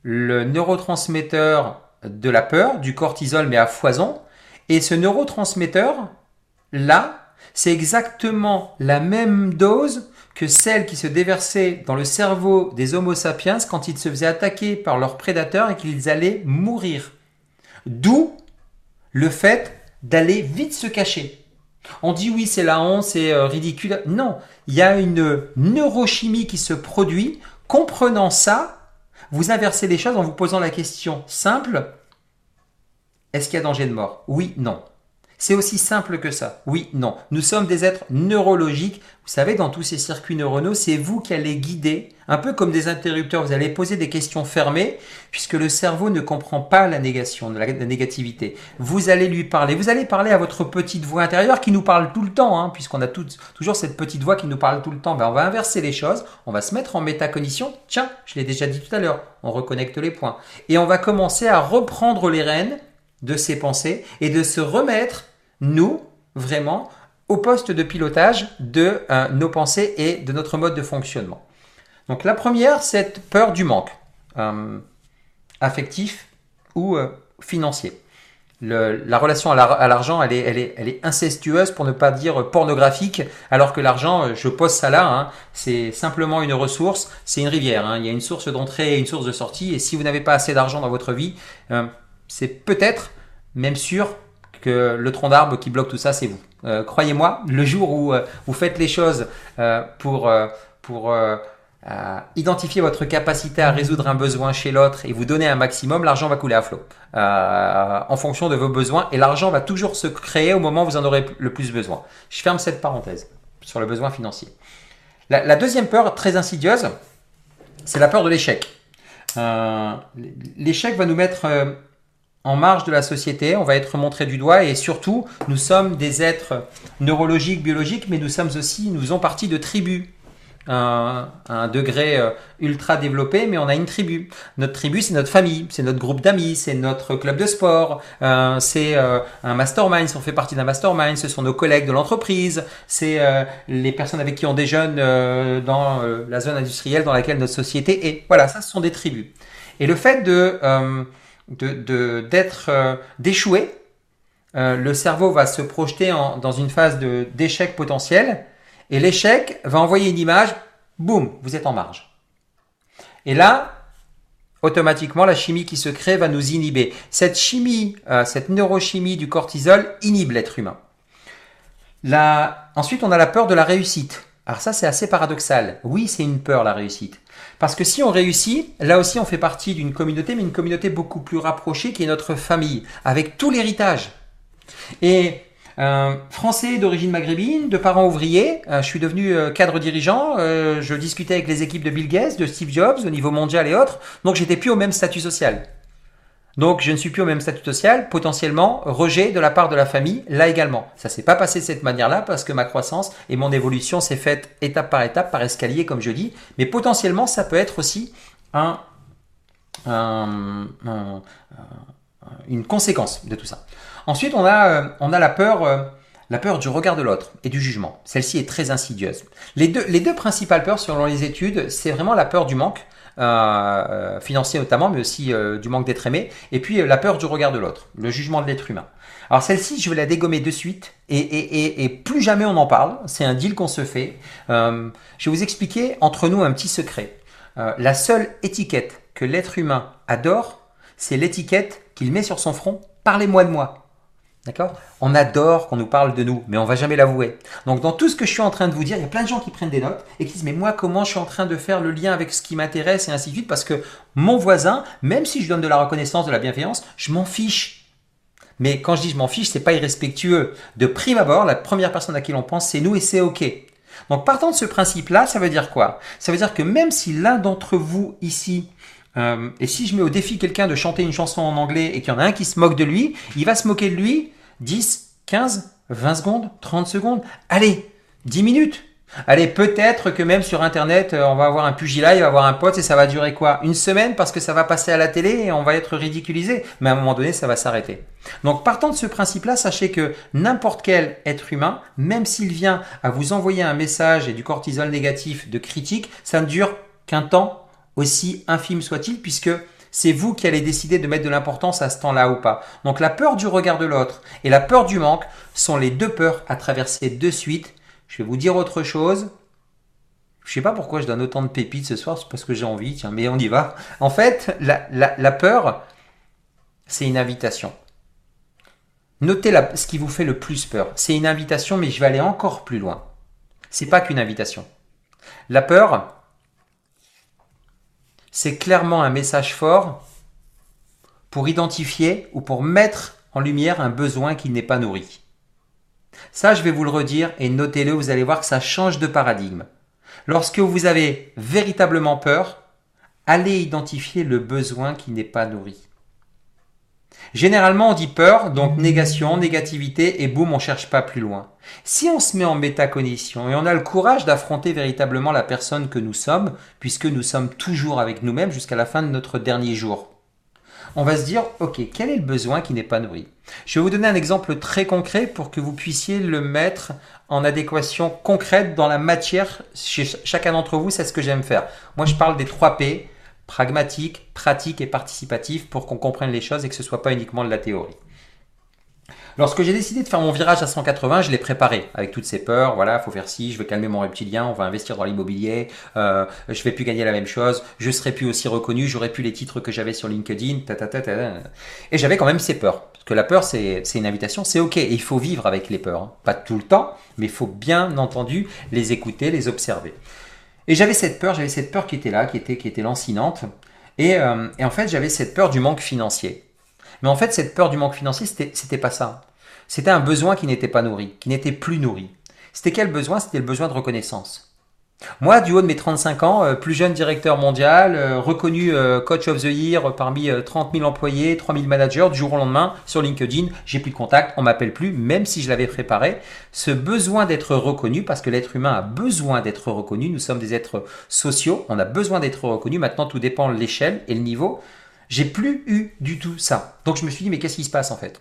le neurotransmetteur de la peur, du cortisol, mais à foison. Et ce neurotransmetteur, là, c'est exactement la même dose que celle qui se déversait dans le cerveau des Homo sapiens quand ils se faisaient attaquer par leurs prédateurs et qu'ils allaient mourir. D'où le fait d'aller vite se cacher. On dit oui, c'est la honte, c'est euh, ridicule. Non, il y a une neurochimie qui se produit. Comprenant ça, vous inversez les choses en vous posant la question simple est-ce qu'il y a danger de mort? Oui, non. C'est aussi simple que ça. Oui, non. Nous sommes des êtres neurologiques. Vous savez, dans tous ces circuits neuronaux, c'est vous qui allez guider, un peu comme des interrupteurs. Vous allez poser des questions fermées, puisque le cerveau ne comprend pas la négation, la, négativité. Vous allez lui parler. Vous allez parler à votre petite voix intérieure qui nous parle tout le temps, hein, puisqu'on a toujours cette petite voix qui nous parle tout le temps. Ben, on va inverser les choses. On va se mettre en métacognition. Tiens, je l'ai déjà dit tout à l'heure. On reconnecte les points. Et on va commencer à reprendre les rênes de ses pensées et de se remettre, nous, vraiment, au poste de pilotage de euh, nos pensées et de notre mode de fonctionnement. Donc la première, c'est peur du manque, euh, affectif ou euh, financier. la relation à l'argent, elle, est, elle, est, elle est incestueuse pour ne pas dire pornographique, alors que l'argent, je pose ça là, hein, c'est simplement une ressource, c'est une rivière. Hein. il y a une source d'entrée et une source de sortie, et si vous n'avez pas assez d'argent dans votre vie, c'est peut-être même sûr le tronc d'arbre qui bloque tout ça, c'est vous. Croyez-moi, le jour où vous faites les choses pour, pour identifier votre capacité à résoudre un besoin chez l'autre et vous donner un maximum, l'argent va couler à flot euh, en fonction de vos besoins et l'argent va toujours se créer au moment où vous en aurez le plus besoin. Je ferme cette parenthèse sur le besoin financier. La, deuxième peur très insidieuse, c'est la peur de l'échec. Euh, l'échec va nous mettre euh, en marge de la société, on va être montré du doigt et surtout, nous sommes des êtres neurologiques, biologiques, mais nous sommes aussi, nous faisons partie de tribus un, un, degré euh, ultra développé, mais on a une tribu. Notre tribu, c'est notre famille, c'est notre groupe d'amis, c'est notre club de sport, euh, c'est euh, un mastermind, si on fait partie d'un mastermind, ce sont nos collègues de l'entreprise, c'est les personnes avec qui on déjeune dans la zone industrielle dans laquelle notre société est. Voilà, ça, ce sont des tribus. Et le fait de d'être de, d'échouer, le cerveau va se projeter en, dans une phase de d'échec potentiel et l'échec va envoyer une image, boum, vous êtes en marge. Et là, automatiquement, la chimie qui se crée va nous inhiber. Cette chimie, euh, cette neurochimie du cortisol inhibe l'être humain. Ensuite, on a la peur de la réussite. Alors ça, c'est assez paradoxal. Oui, c'est une peur, la réussite. Parce que si on réussit, là aussi, on fait partie d'une communauté, mais une communauté beaucoup plus rapprochée qui est notre famille, avec tout l'héritage. Et euh, français d'origine maghrébine, de parents ouvriers. Euh, je suis devenu euh, cadre dirigeant. je discutais avec les équipes de Bill Gates, de Steve Jobs au niveau mondial et autres. Donc j'étais plus au même statut social. Donc je ne suis plus au même statut social, potentiellement rejet de la part de la famille, là également. Ça s'est pas passé de cette manière-là parce que ma croissance et mon évolution s'est faite étape par étape, par escalier comme je dis, mais potentiellement ça peut être aussi un, une conséquence de tout ça. Ensuite, on a, euh, la peur, euh, la peur du regard de l'autre et du jugement. Celle-ci est très insidieuse. Les deux, les deux principales peurs, selon les études, c'est vraiment la peur du manque. Euh, financier notamment, mais aussi du manque d'être aimé, et puis la peur du regard de l'autre, le jugement de l'être humain. Alors celle-ci, je vais la dégommer de suite, et plus jamais on en parle, c'est un deal qu'on se fait. je vais vous expliquer entre nous un petit secret. la seule étiquette que l'être humain adore, c'est l'étiquette qu'il met sur son front, parlez-moi de moi. D'accord? On adore qu'on nous parle de nous, mais on va jamais l'avouer. Donc dans tout ce que je suis en train de vous dire, il y a plein de gens qui prennent des notes et qui disent mais moi comment je suis en train de faire le lien avec ce qui m'intéresse et ainsi de suite parce que mon voisin, même si je donne de la reconnaissance, de la bienveillance, je m'en fiche. Mais quand je dis je m'en fiche, c'est pas irrespectueux. De prime abord, la première personne à qui l'on pense, c'est nous et c'est ok. Donc partant de ce principe-là, ça veut dire quoi? Ça veut dire que même si l'un d'entre vous ici euh, et si je mets au défi quelqu'un de chanter une chanson en anglais et qu'il y en a un qui se moque de lui, il va se moquer de lui 10, 15, 20 secondes, 30 secondes, allez, 10 minutes. Allez, peut-être que même sur Internet, euh, on va avoir un pugilat, il va avoir un pote et ça va durer quoi? Une semaine parce que ça va passer à la télé et on va être ridiculisé. Mais à un moment donné, ça va s'arrêter. Donc partant de ce principe-là, sachez que n'importe quel être humain, même s'il vient à vous envoyer un message et du cortisol négatif de critique, ça ne dure qu'un temps aussi infime soit-il, puisque c'est vous qui allez décider de mettre de l'importance à ce temps-là ou pas. Donc la peur du regard de l'autre et la peur du manque sont les deux peurs à traverser de suite. Je vais vous dire autre chose. Je sais pas pourquoi je donne autant de pépites ce soir, c'est parce que j'ai envie, tiens, mais on y va. En fait, la, peur, c'est une invitation. Notez la, ce qui vous fait le plus peur. C'est une invitation, mais je vais aller encore plus loin. C'est pas qu'une invitation. La peur, c'est clairement un message fort pour identifier ou pour mettre en lumière un besoin qui n'est pas nourri. Ça, je vais vous le redire et notez-le, vous allez voir que ça change de paradigme. Lorsque vous avez véritablement peur, allez identifier le besoin qui n'est pas nourri. Généralement, on dit peur, donc négation, négativité, et boum, on cherche pas plus loin. Si on se met en métacognition et on a le courage d'affronter véritablement la personne que nous sommes, puisque nous sommes toujours avec nous-mêmes jusqu'à la fin de notre dernier jour, on va se dire, ok, quel est le besoin qui n'est pas nourri? Je vais vous donner un exemple très concret pour que vous puissiez le mettre en adéquation concrète dans la matière. Chez chacun d'entre vous, c'est ce que j'aime faire. Moi, je parle des 3 P, pragmatique, pratique et participatif, pour qu'on comprenne les choses et que ce soit pas uniquement de la théorie. Lorsque j'ai décidé de faire mon virage à 180, je l'ai préparé avec toutes ces peurs. Voilà, faut faire ci, je vais calmer mon reptilien, on va investir dans l'immobilier, euh, je vais plus gagner la même chose, je serai plus aussi reconnu, j'aurai plus les titres que j'avais sur LinkedIn, et j'avais quand même ces peurs. Parce que la peur, c'est une invitation, c'est ok, et il faut vivre avec les peurs. Hein. Pas tout le temps, mais il faut bien entendu les écouter, les observer. Et j'avais cette peur, j'avais cette peur qui était là, qui était, lancinante. Et, euh, et en fait, j'avais cette peur du manque financier. Mais en fait, cette peur du manque financier, c'était pas ça. C'était un besoin qui n'était pas nourri, qui n'était plus nourri. C'était quel besoin? C'était le besoin de reconnaissance. Moi, du haut de mes 35 ans, euh, plus jeune directeur mondial, euh, reconnu euh, coach of the year parmi 30 000 employés, 3 000 managers, du jour au lendemain, sur LinkedIn, j'ai plus de contact, on m'appelle plus, même si je l'avais préparé. Ce besoin d'être reconnu, parce que l'être humain a besoin d'être reconnu, nous sommes des êtres sociaux, on a besoin d'être reconnu, maintenant tout dépend de l'échelle et le niveau. J'ai plus eu du tout ça. Donc je me suis dit, mais qu'est-ce qui se passe en fait?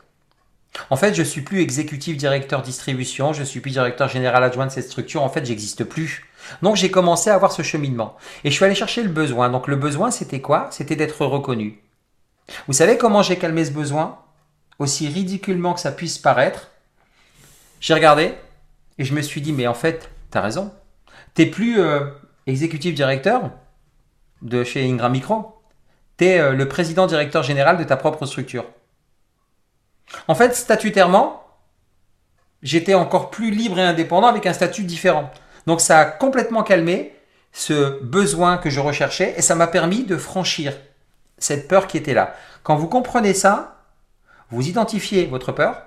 En fait, je suis plus exécutif directeur distribution, je suis plus directeur général adjoint de cette structure. En fait, j'existe plus. Donc, j'ai commencé à avoir ce cheminement. Et je suis allé chercher le besoin. Donc, le besoin, c'était quoi? C'était d'être reconnu. Vous savez comment j'ai calmé ce besoin? Aussi ridiculement que ça puisse paraître. J'ai regardé et je me suis dit, mais en fait, t'as raison. T'es plus euh, exécutif directeur de chez Ingram Micro. T'es euh, le président directeur général de ta propre structure. En fait, statutairement, j'étais encore plus libre et indépendant avec un statut différent. Donc ça a complètement calmé ce besoin que je recherchais et ça m'a permis de franchir cette peur qui était là. Quand vous comprenez ça, vous identifiez votre peur,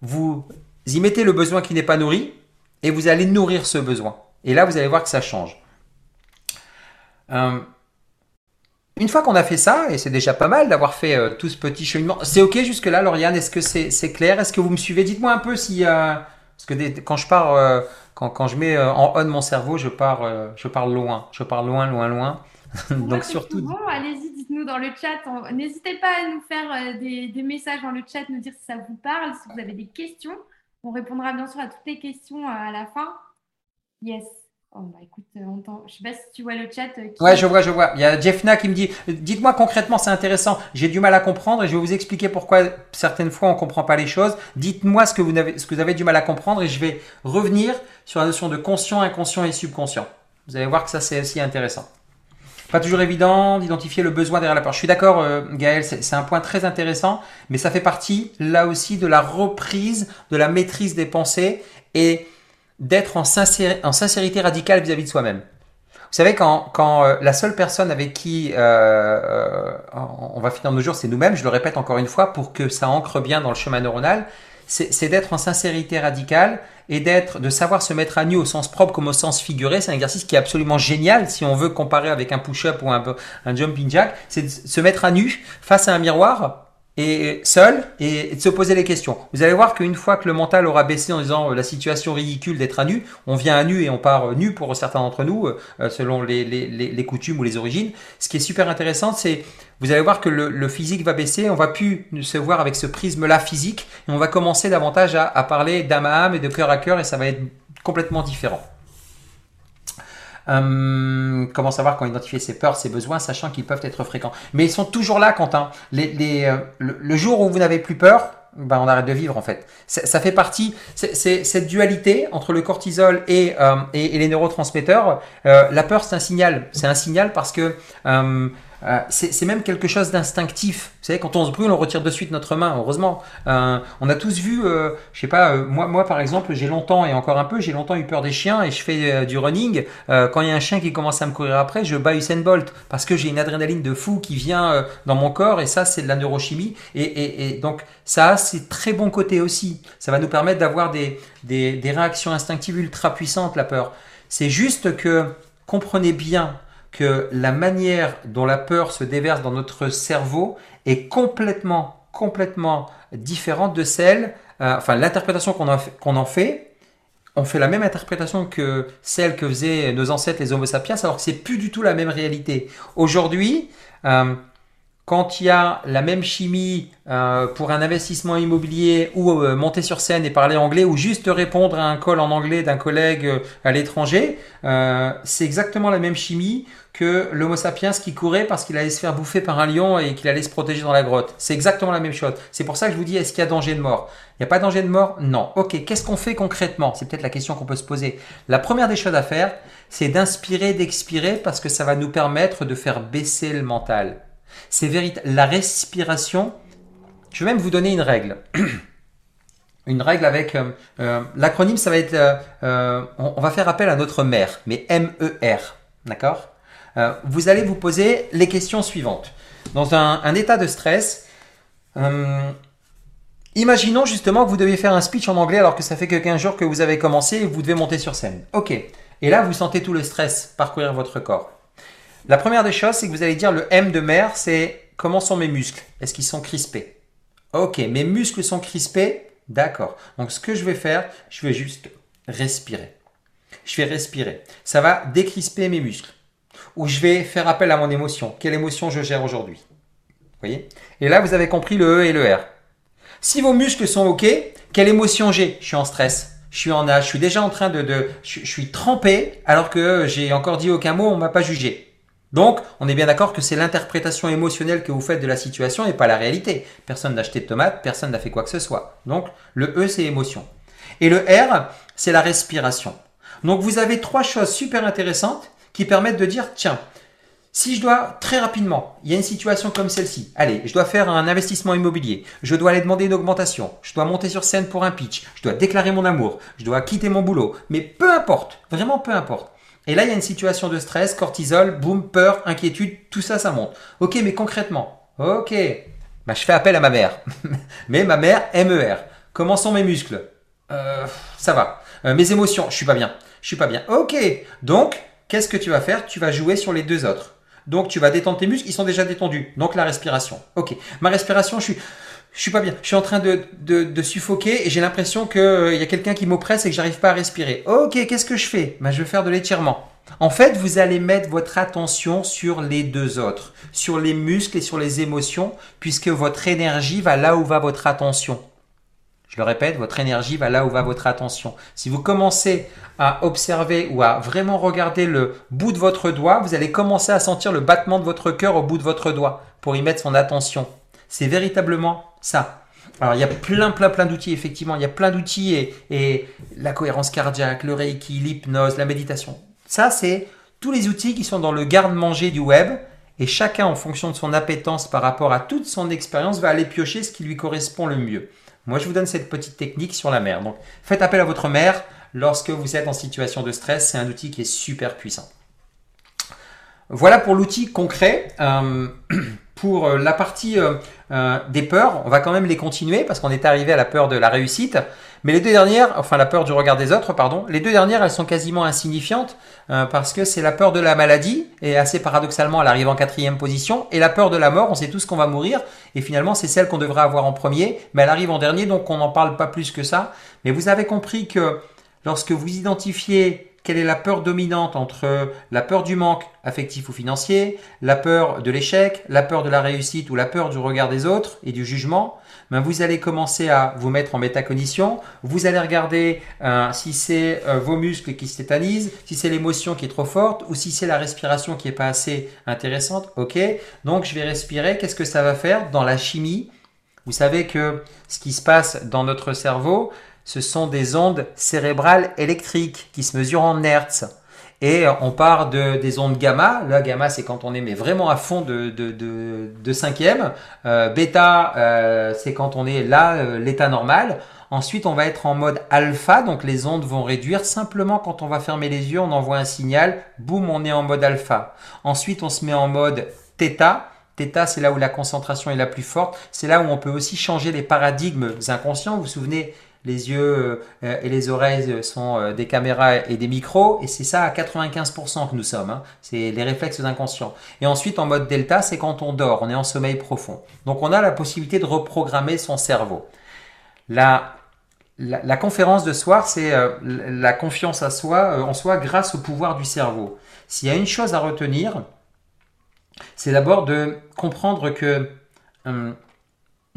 vous y mettez le besoin qui n'est pas nourri et vous allez nourrir ce besoin. Et là, vous allez voir que ça change. Euh, une fois qu'on a fait ça, et c'est déjà pas mal d'avoir fait euh, tout ce petit cheminement, c'est ok jusque-là, Lauriane Est-ce que c'est clair? Est-ce que vous me suivez? Dites-moi un peu si. Euh, parce que quand je pars, quand, quand, je mets en on mon cerveau, je pars, je pars loin. Je pars loin, loin, loin. Donc surtout. Bon, allez-y, dites-nous dans le chat. N'hésitez pas à nous faire des, des, messages dans le chat, nous dire si ça vous parle, si vous avez des questions. On répondra bien sûr à toutes les questions à la fin. Yes. Oh, bah écoute, euh, je sais pas si tu vois le chat. Euh, ouais, je vois, je vois. Il y a Jeffna qui me dit Dites-moi concrètement, c'est intéressant. J'ai du mal à comprendre et je vais vous expliquer pourquoi certaines fois on comprend pas les choses. Dites-moi ce que vous avez, ce que vous avez du mal à comprendre et je vais revenir sur la notion de conscient, inconscient et subconscient. Vous allez voir que ça c'est aussi intéressant. Pas toujours évident d'identifier le besoin derrière la peur. Je suis d'accord, euh, Gaël, c'est un point très intéressant, mais ça fait partie là aussi de la reprise, de la maîtrise des pensées et d'être en, sincérité radicale vis-à-vis de soi-même. Vous savez, quand, quand euh, la seule personne avec qui euh, euh, on va finir nos jours, c'est nous-mêmes, je le répète encore une fois, pour que ça ancre bien dans le chemin neuronal, c'est d'être en sincérité radicale et d'être, de savoir se mettre à nu au sens propre comme au sens figuré. C'est un exercice qui est absolument génial si on veut comparer avec un push-up ou un, un jumping jack. C'est de se mettre à nu face à un miroir et seul et, de se poser les questions. Vous allez voir qu'une fois que le mental aura baissé en disant euh, la situation ridicule d'être à nu, on vient à nu et on part euh, nu pour certains d'entre nous, euh, selon les, coutumes ou les origines. Ce qui est super intéressant, c'est vous allez voir que le, le, physique va baisser, on va plus se voir avec ce prisme-là physique, et on va commencer davantage à, à parler d'âme à âme et de cœur à cœur, et ça va être complètement différent. Euh, comment savoir quand identifier ses peurs, ses besoins, sachant qu'ils peuvent être fréquents. Mais ils sont toujours là, Quentin. Euh, le, jour où vous n'avez plus peur, ben on arrête de vivre en fait. Ça fait partie, c'est cette dualité entre le cortisol et, euh, et, les neurotransmetteurs. La peur, c'est un signal. C'est un signal parce que euh, c'est même quelque chose d'instinctif. Vous savez, quand on se brûle, on retire de suite notre main, heureusement. Euh, on a tous vu, euh, je sais pas, euh, moi, moi par exemple, j'ai longtemps, et encore un peu, j'ai longtemps eu peur des chiens et je fais du running. quand il y a un chien qui commence à me courir après, je bats Usain Bolt parce que j'ai une adrénaline de fou qui vient dans mon corps et ça, c'est de la neurochimie. Et, donc, ça a ses très bons côtés aussi. Ça va nous permettre d'avoir des, des, des réactions instinctives ultra puissantes, la peur. C'est juste que comprenez bien la manière dont la peur se déverse dans notre cerveau est complètement, complètement différente de celle, euh, enfin l'interprétation qu'on en fait, on fait la même interprétation que celle que faisaient nos ancêtres les Homo sapiens, alors que c'est plus du tout la même réalité. Aujourd'hui, euh, quand il y a la même chimie euh, pour un investissement immobilier ou euh, monter sur scène et parler anglais ou juste répondre à un call en anglais d'un collègue euh, à l'étranger, c'est exactement la même chimie que l'Homo sapiens qui courait parce qu'il allait se faire bouffer par un lion et qu'il allait se protéger dans la grotte. C'est exactement la même chose. C'est pour ça que je vous dis, est-ce qu'il y a danger de mort? Il n'y a pas danger de mort? Non. Ok, qu'est-ce qu'on fait concrètement? C'est peut-être la question qu'on peut se poser. La première des choses à faire, c'est d'inspirer, d'expirer parce que ça va nous permettre de faire baisser le mental. C'est véritable. La respiration, je vais même vous donner une règle. une règle avec euh, euh, l'acronyme, ça va être, euh, on, va faire appel à notre mère, mais M-E-R, d'accord? Vous allez vous poser les questions suivantes. Dans un, état de stress, imaginons justement que vous devez faire un speech en anglais alors que ça fait que 15 jours que vous avez commencé et vous devez monter sur scène. Ok. Et là, vous sentez tout le stress parcourir votre corps. La première des choses, c'est que vous allez dire le M de mer, c'est comment sont mes muscles? Est-ce qu'ils sont crispés? Ok, mes muscles sont crispés? D'accord. Donc ce que je vais faire, je vais juste respirer. Je vais respirer. Ça va décrisper mes muscles. Ou je vais faire appel à mon émotion. Quelle émotion je gère aujourd'hui? Voyez? Et là, vous avez compris le E et le R. Si vos muscles sont OK, quelle émotion j'ai? Je suis en stress. Je suis en âge. Je suis déjà en train de... je, je suis trempé alors que j'ai encore dit aucun mot, on m'a pas jugé. Donc, on est bien d'accord que c'est l'interprétation émotionnelle que vous faites de la situation et pas la réalité. Personne n'a acheté de tomates, personne n'a fait quoi que ce soit. Donc, le E, c'est émotion. Et le R, c'est la respiration. Donc, vous avez trois choses super intéressantes qui permettent de dire, tiens, si je dois très rapidement, il y a une situation comme celle-ci, allez, je dois faire un investissement immobilier, je dois aller demander une augmentation, je dois monter sur scène pour un pitch, je dois déclarer mon amour, je dois quitter mon boulot, mais peu importe, vraiment peu importe. Et là, il y a une situation de stress, cortisol, boum, peur, inquiétude, tout ça, ça monte. Ok, mais concrètement, ok, bah, je fais appel à ma mère. mais ma mère, MER. Comment sont mes muscles? Euh, Ça va. Euh, mes émotions, je suis pas bien. Je suis pas bien. Ok, donc, qu'est-ce que tu vas faire? Tu vas jouer sur les deux autres. Donc, tu vas détendre tes muscles, ils sont déjà détendus. Donc, la respiration. Ok, ma respiration, je suis je suis pas bien. Je suis en train de, de, suffoquer et j'ai l'impression qu'il euh, y a quelqu'un qui m'oppresse et que j'arrive pas à respirer. Ok, qu'est-ce que je fais? Ben, Je vais faire de l'étirement. En fait, vous allez mettre votre attention sur les deux autres, sur les muscles et sur les émotions, puisque votre énergie va là où va votre attention. Je le répète, votre énergie va là où va votre attention. Si vous commencez à observer ou à vraiment regarder le bout de votre doigt, vous allez commencer à sentir le battement de votre cœur au bout de votre doigt pour y mettre son attention. C'est véritablement ça. Alors il y a plein, plein, plein d'outils, effectivement. Il y a plein d'outils et, la cohérence cardiaque, le reiki, l'hypnose, la méditation. Ça, c'est tous les outils qui sont dans le garde-manger du web. Et chacun, en fonction de son appétence par rapport à toute son expérience, va aller piocher ce qui lui correspond le mieux. Moi, je vous donne cette petite technique sur la mer. Donc, faites appel à votre mère lorsque vous êtes en situation de stress. C'est un outil qui est super puissant. Voilà pour l'outil concret. Euh, pour euh, la partie euh, euh, des peurs, on va quand même les continuer parce qu'on est arrivé à la peur de la réussite. Mais les deux dernières, enfin la peur du regard des autres, pardon, les deux dernières, elles sont quasiment insignifiantes parce que c'est la peur de la maladie et assez paradoxalement, elle arrive en quatrième position. Et la peur de la mort, on sait tous qu'on va mourir et finalement c'est celle qu'on devrait avoir en premier, mais elle arrive en dernier, donc on n'en parle pas plus que ça. Mais vous avez compris que lorsque vous identifiez quelle est la peur dominante entre la peur du manque affectif ou financier, la peur de l'échec, la peur de la réussite ou la peur du regard des autres et du jugement, ben vous allez commencer à vous mettre en métacognition, vous allez regarder euh, si c'est euh, vos muscles qui se si c'est l'émotion qui est trop forte ou si c'est la respiration qui est pas assez intéressante. Ok, donc je vais respirer. Qu'est-ce que ça va faire dans la chimie? Vous savez que ce qui se passe dans notre cerveau, ce sont des ondes cérébrales électriques qui se mesurent en hertz. Et on part de, des ondes gamma. Là, gamma, c'est quand on est vraiment à fond de, cinquième. Euh, bêta, euh, c'est quand on est là, euh, l'état normal. Ensuite, on va être en mode alpha, donc les ondes vont réduire. Simplement, quand on va fermer les yeux, on envoie un signal. Boum, on est en mode alpha. Ensuite, on se met en mode theta. Theta, c'est là où la concentration est la plus forte. C'est là où on peut aussi changer les paradigmes inconscients. Vous vous souvenez, les yeux euh, et les oreilles sont euh, des caméras et des micros, et c'est ça à 95% que nous sommes. Hein. C'est les réflexes inconscients. Et ensuite, en mode delta, c'est quand on dort, on est en sommeil profond. Donc on a la possibilité de reprogrammer son cerveau. La, la, conférence de soir, c'est euh, la confiance à soi, en soi grâce au pouvoir du cerveau. S'il y a une chose à retenir, c'est d'abord de comprendre que hum,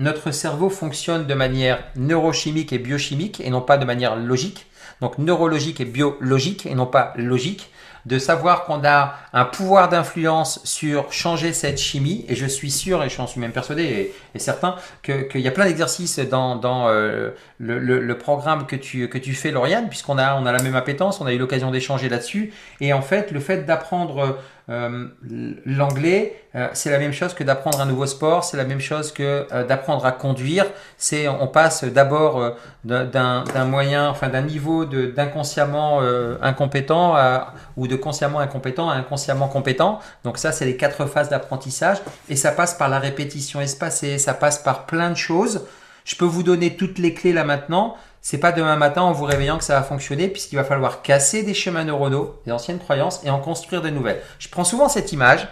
notre cerveau fonctionne de manière neurochimique et biochimique et non pas de manière logique. Donc neurologique et biologique et non pas logique de savoir qu'on a un pouvoir d'influence sur changer cette chimie. Et je suis sûr, et j'en suis même persuadé et, certain, qu'il y a plein d'exercices dans, dans euh, le, programme que tu, que tu fais, Lauriane, puisqu'on a, on a la même appétence, on a eu l'occasion d'échanger là-dessus. Et en fait, le fait d'apprendre euh, l'anglais, euh, c'est la même chose que d'apprendre un nouveau sport, c'est la même chose que euh, d'apprendre à conduire. C'est on passe d'abord d'un moyen, enfin d'un niveau d'inconsciemment incompétent ou de consciemment incompétent à inconsciemment compétent. Donc ça, c'est les quatre phases d'apprentissage et ça passe par la répétition espacée, ça passe par plein de choses. Je peux vous donner toutes les clés là maintenant c'est pas demain matin en vous réveillant que ça va fonctionner puisqu'il va falloir casser des schémas neuronaux, des anciennes croyances et en construire de nouvelles. Je prends souvent cette image.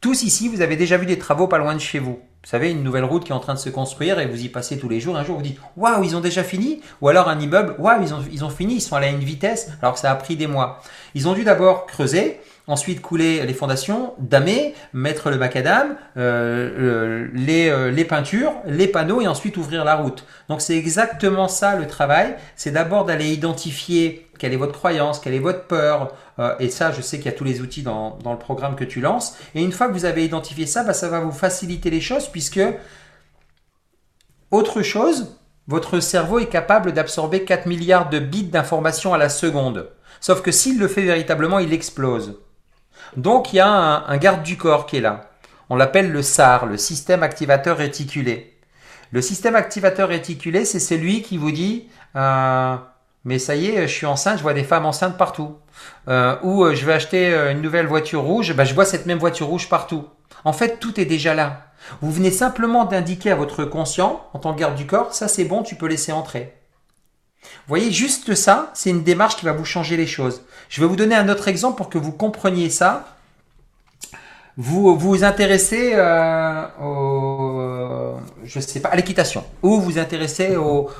Tous ici, vous avez déjà vu des travaux pas loin de chez vous. Vous savez, une nouvelle route qui est en train de se construire et vous y passez tous les jours. Un jour, vous dites Waouh, ils ont déjà fini Ou alors un immeuble Waouh, ils ont, ils ont fini, ils sont allés à une vitesse alors que ça a pris des mois. Ils ont dû d'abord creuser, ensuite couler les fondations, damer, mettre le macadam, euh, les, euh, les, peintures, les panneaux et ensuite ouvrir la route. Donc c'est exactement ça le travail, c'est d'abord d'aller identifier quelle est votre croyance, quelle est votre peur, euh, et ça je sais qu'il y a tous les outils dans, dans, le programme que tu lances, et une fois que vous avez identifié ça, bah, ça va vous faciliter les choses puisque autre chose, votre cerveau est capable d'absorber 4 milliards de bits d'informations à la seconde. Sauf que s'il le fait véritablement, il explose. Donc il y a un, garde du corps qui est là. On l'appelle le SAR, le système activateur réticulé. Le système activateur réticulé, c'est celui qui vous dit euh, mais ça y est, je suis enceinte, je vois des femmes enceintes partout. Euh, ou euh, je vais acheter une nouvelle voiture rouge, bah, je vois cette même voiture rouge partout. En fait, tout est déjà là. Vous venez simplement d'indiquer à votre conscient, en tant que garde du corps, ça c'est bon, tu peux laisser entrer. Vous voyez, juste ça, c'est une démarche qui va vous changer les choses. Je vais vous donner un autre exemple pour que vous compreniez ça. Vous vous intéressez euh, au, je sais pas, à l'équitation, ou vous intéressez au,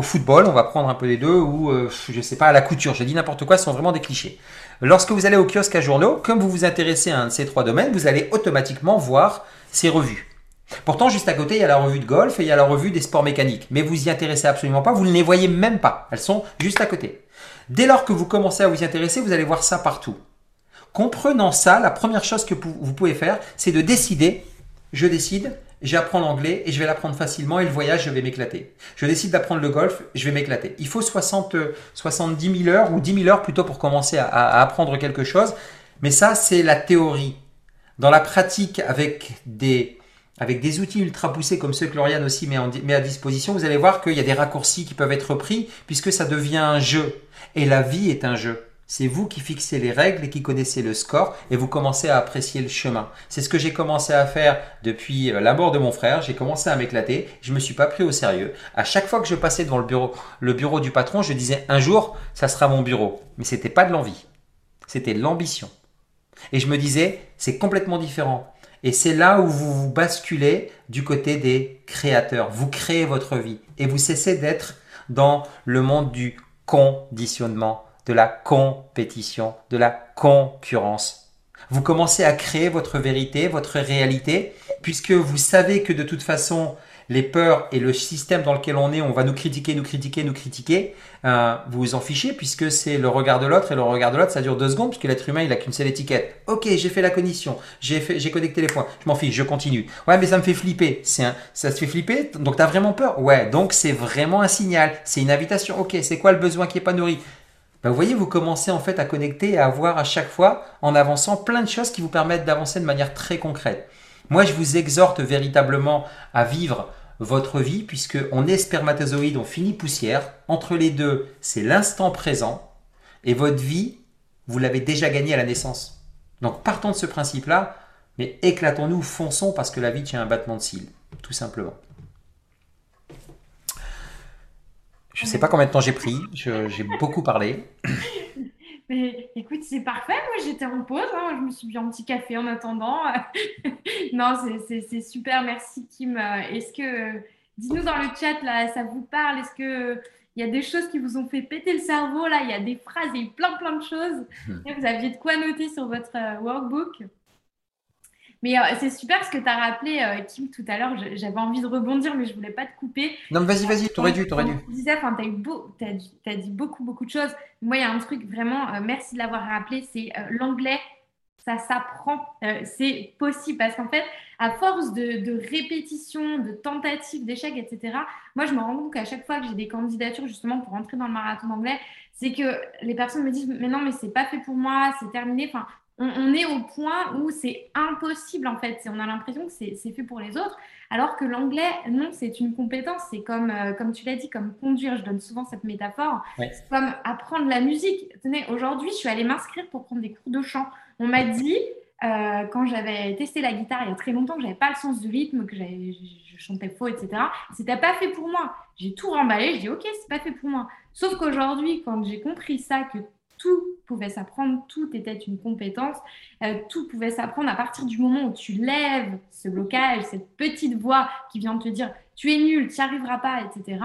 football, on va prendre un peu les deux, ou euh, je sais pas, à la couture. J'ai dit n'importe quoi, ce sont vraiment des clichés. Lorsque vous allez au kiosque à journaux, comme vous vous intéressez à un de ces trois domaines, vous allez automatiquement voir ces revues. Pourtant, juste à côté, il y a la revue de golf et il y a la revue des sports mécaniques. Mais vous y intéressez absolument pas, vous ne les voyez même pas. Elles sont juste à côté. Dès lors que vous commencez à vous y intéresser, vous allez voir ça partout. Comprenant ça, la première chose que vous pouvez faire, c'est de décider, je décide, j'apprends l'anglais et je vais l'apprendre facilement et le voyage, je vais m'éclater. Je décide d'apprendre le golf, je vais m'éclater. Il faut 60, 70 000 heures ou 10 000 heures plutôt pour commencer à apprendre quelque chose. Mais ça, c'est la théorie. Dans la pratique, avec des, avec des outils ultra poussés comme ceux que Lauriane aussi met, à disposition, vous allez voir qu'il y a des raccourcis qui peuvent être pris puisque ça devient un jeu. Et la vie est un jeu. C'est vous qui fixez les règles et qui connaissez le score et vous commencez à apprécier le chemin. C'est ce que j'ai commencé à faire depuis euh, la mort de mon frère. J'ai commencé à m'éclater. Je me suis pas pris au sérieux. À chaque fois que je passais devant le bureau, le bureau du patron, je disais un jour, ça sera mon bureau. Mais c'était pas de l'envie. C'était l'ambition. Et je me disais, c'est complètement différent. Et c'est là où vous vous basculez du côté des créateurs. Vous créez votre vie et vous cessez d'être dans le monde du conditionnement, de la compétition, de la concurrence. Vous commencez à créer votre vérité, votre réalité, puisque vous savez que de toute façon, les peurs et le système dans lequel on est, on va nous critiquer, nous critiquer, nous critiquer, euh, vous vous en fichez puisque c'est le regard de l'autre et le regard de l'autre, ça dure deux secondes puisque l'être humain, il a qu'une seule étiquette. Ok, j'ai fait la cognition, j'ai fait, j'ai connecté les points, je m'en fiche, je continue. Ouais, mais ça me fait flipper. C'est un, ça te fait flipper, donc t'as vraiment peur? Ouais, donc c'est vraiment un signal, c'est une invitation. Ok, c'est quoi le besoin qui est pas nourri? Ben, vous voyez, vous commencez en fait à connecter et à voir à chaque fois, en avançant, plein de choses qui vous permettent d'avancer de manière très concrète. Moi, je vous exhorte véritablement à vivre votre vie, puisque on est spermatozoïde, on finit poussière. Entre les deux, c'est l'instant présent. Et votre vie, vous l'avez déjà gagnée à la naissance. Donc partons de ce principe-là, mais éclatons-nous, fonçons, parce que la vie tient un battement de cils, tout simplement. Je ne sais pas combien de temps j'ai pris, j'ai beaucoup parlé. Mais écoute, c'est parfait. Moi, j'étais en pause. Hein. Je me suis bu un petit café en attendant. non, c'est super. Merci, Kim. Est-ce que, dis-nous dans le chat, là, ça vous parle? Est-ce que il y a des choses qui vous ont fait péter le cerveau Là, il y a des phrases, il y a plein, plein de choses. Vous aviez de quoi noter sur votre euh, workbook? Mais euh, c'est super ce que tu as rappelé, euh, Kim, tout à l'heure. J'avais envie de rebondir, mais je voulais pas te couper. Non, mais vas-y, vas-y, t'aurais dû, t'aurais dû. Tu disais, enfin, t'as, beau, as, as, dit beaucoup, beaucoup de choses. Moi, il y a un truc vraiment, euh, merci de l'avoir rappelé, c'est l'anglais, ça s'apprend, c'est possible. Parce qu'en fait, à force de, de répétitions, de tentatives, d'échecs, etc., moi, je me rends compte qu'à chaque fois que j'ai des candidatures justement pour entrer dans le marathon d'anglais, c'est que les personnes me disent, mais non, mais c'est pas fait pour moi, c'est terminé. Enfin, on, est au point où c'est impossible en fait. On a l'impression que c'est fait pour les autres, alors que l'anglais, non, c'est une compétence. C'est comme, euh, comme tu l'as dit, comme conduire. Je donne souvent cette métaphore. C'est comme apprendre la musique. Tenez, aujourd'hui, je suis allée m'inscrire pour prendre des cours de chant. On m'a dit, euh, quand j'avais testé la guitare il y a très longtemps, que j'avais pas le sens du rythme, que je, chantais faux, etc. C'était pas fait pour moi. J'ai tout remballé. Je dis, ok, c'est pas fait pour moi. Sauf qu'aujourd'hui, quand j'ai compris ça, que tout pouvait s'apprendre, tout était une compétence, euh, tout pouvait s'apprendre à partir du moment où tu lèves ce blocage, cette petite voix qui vient te dire tu es nul, tu n'y arriveras pas, etc.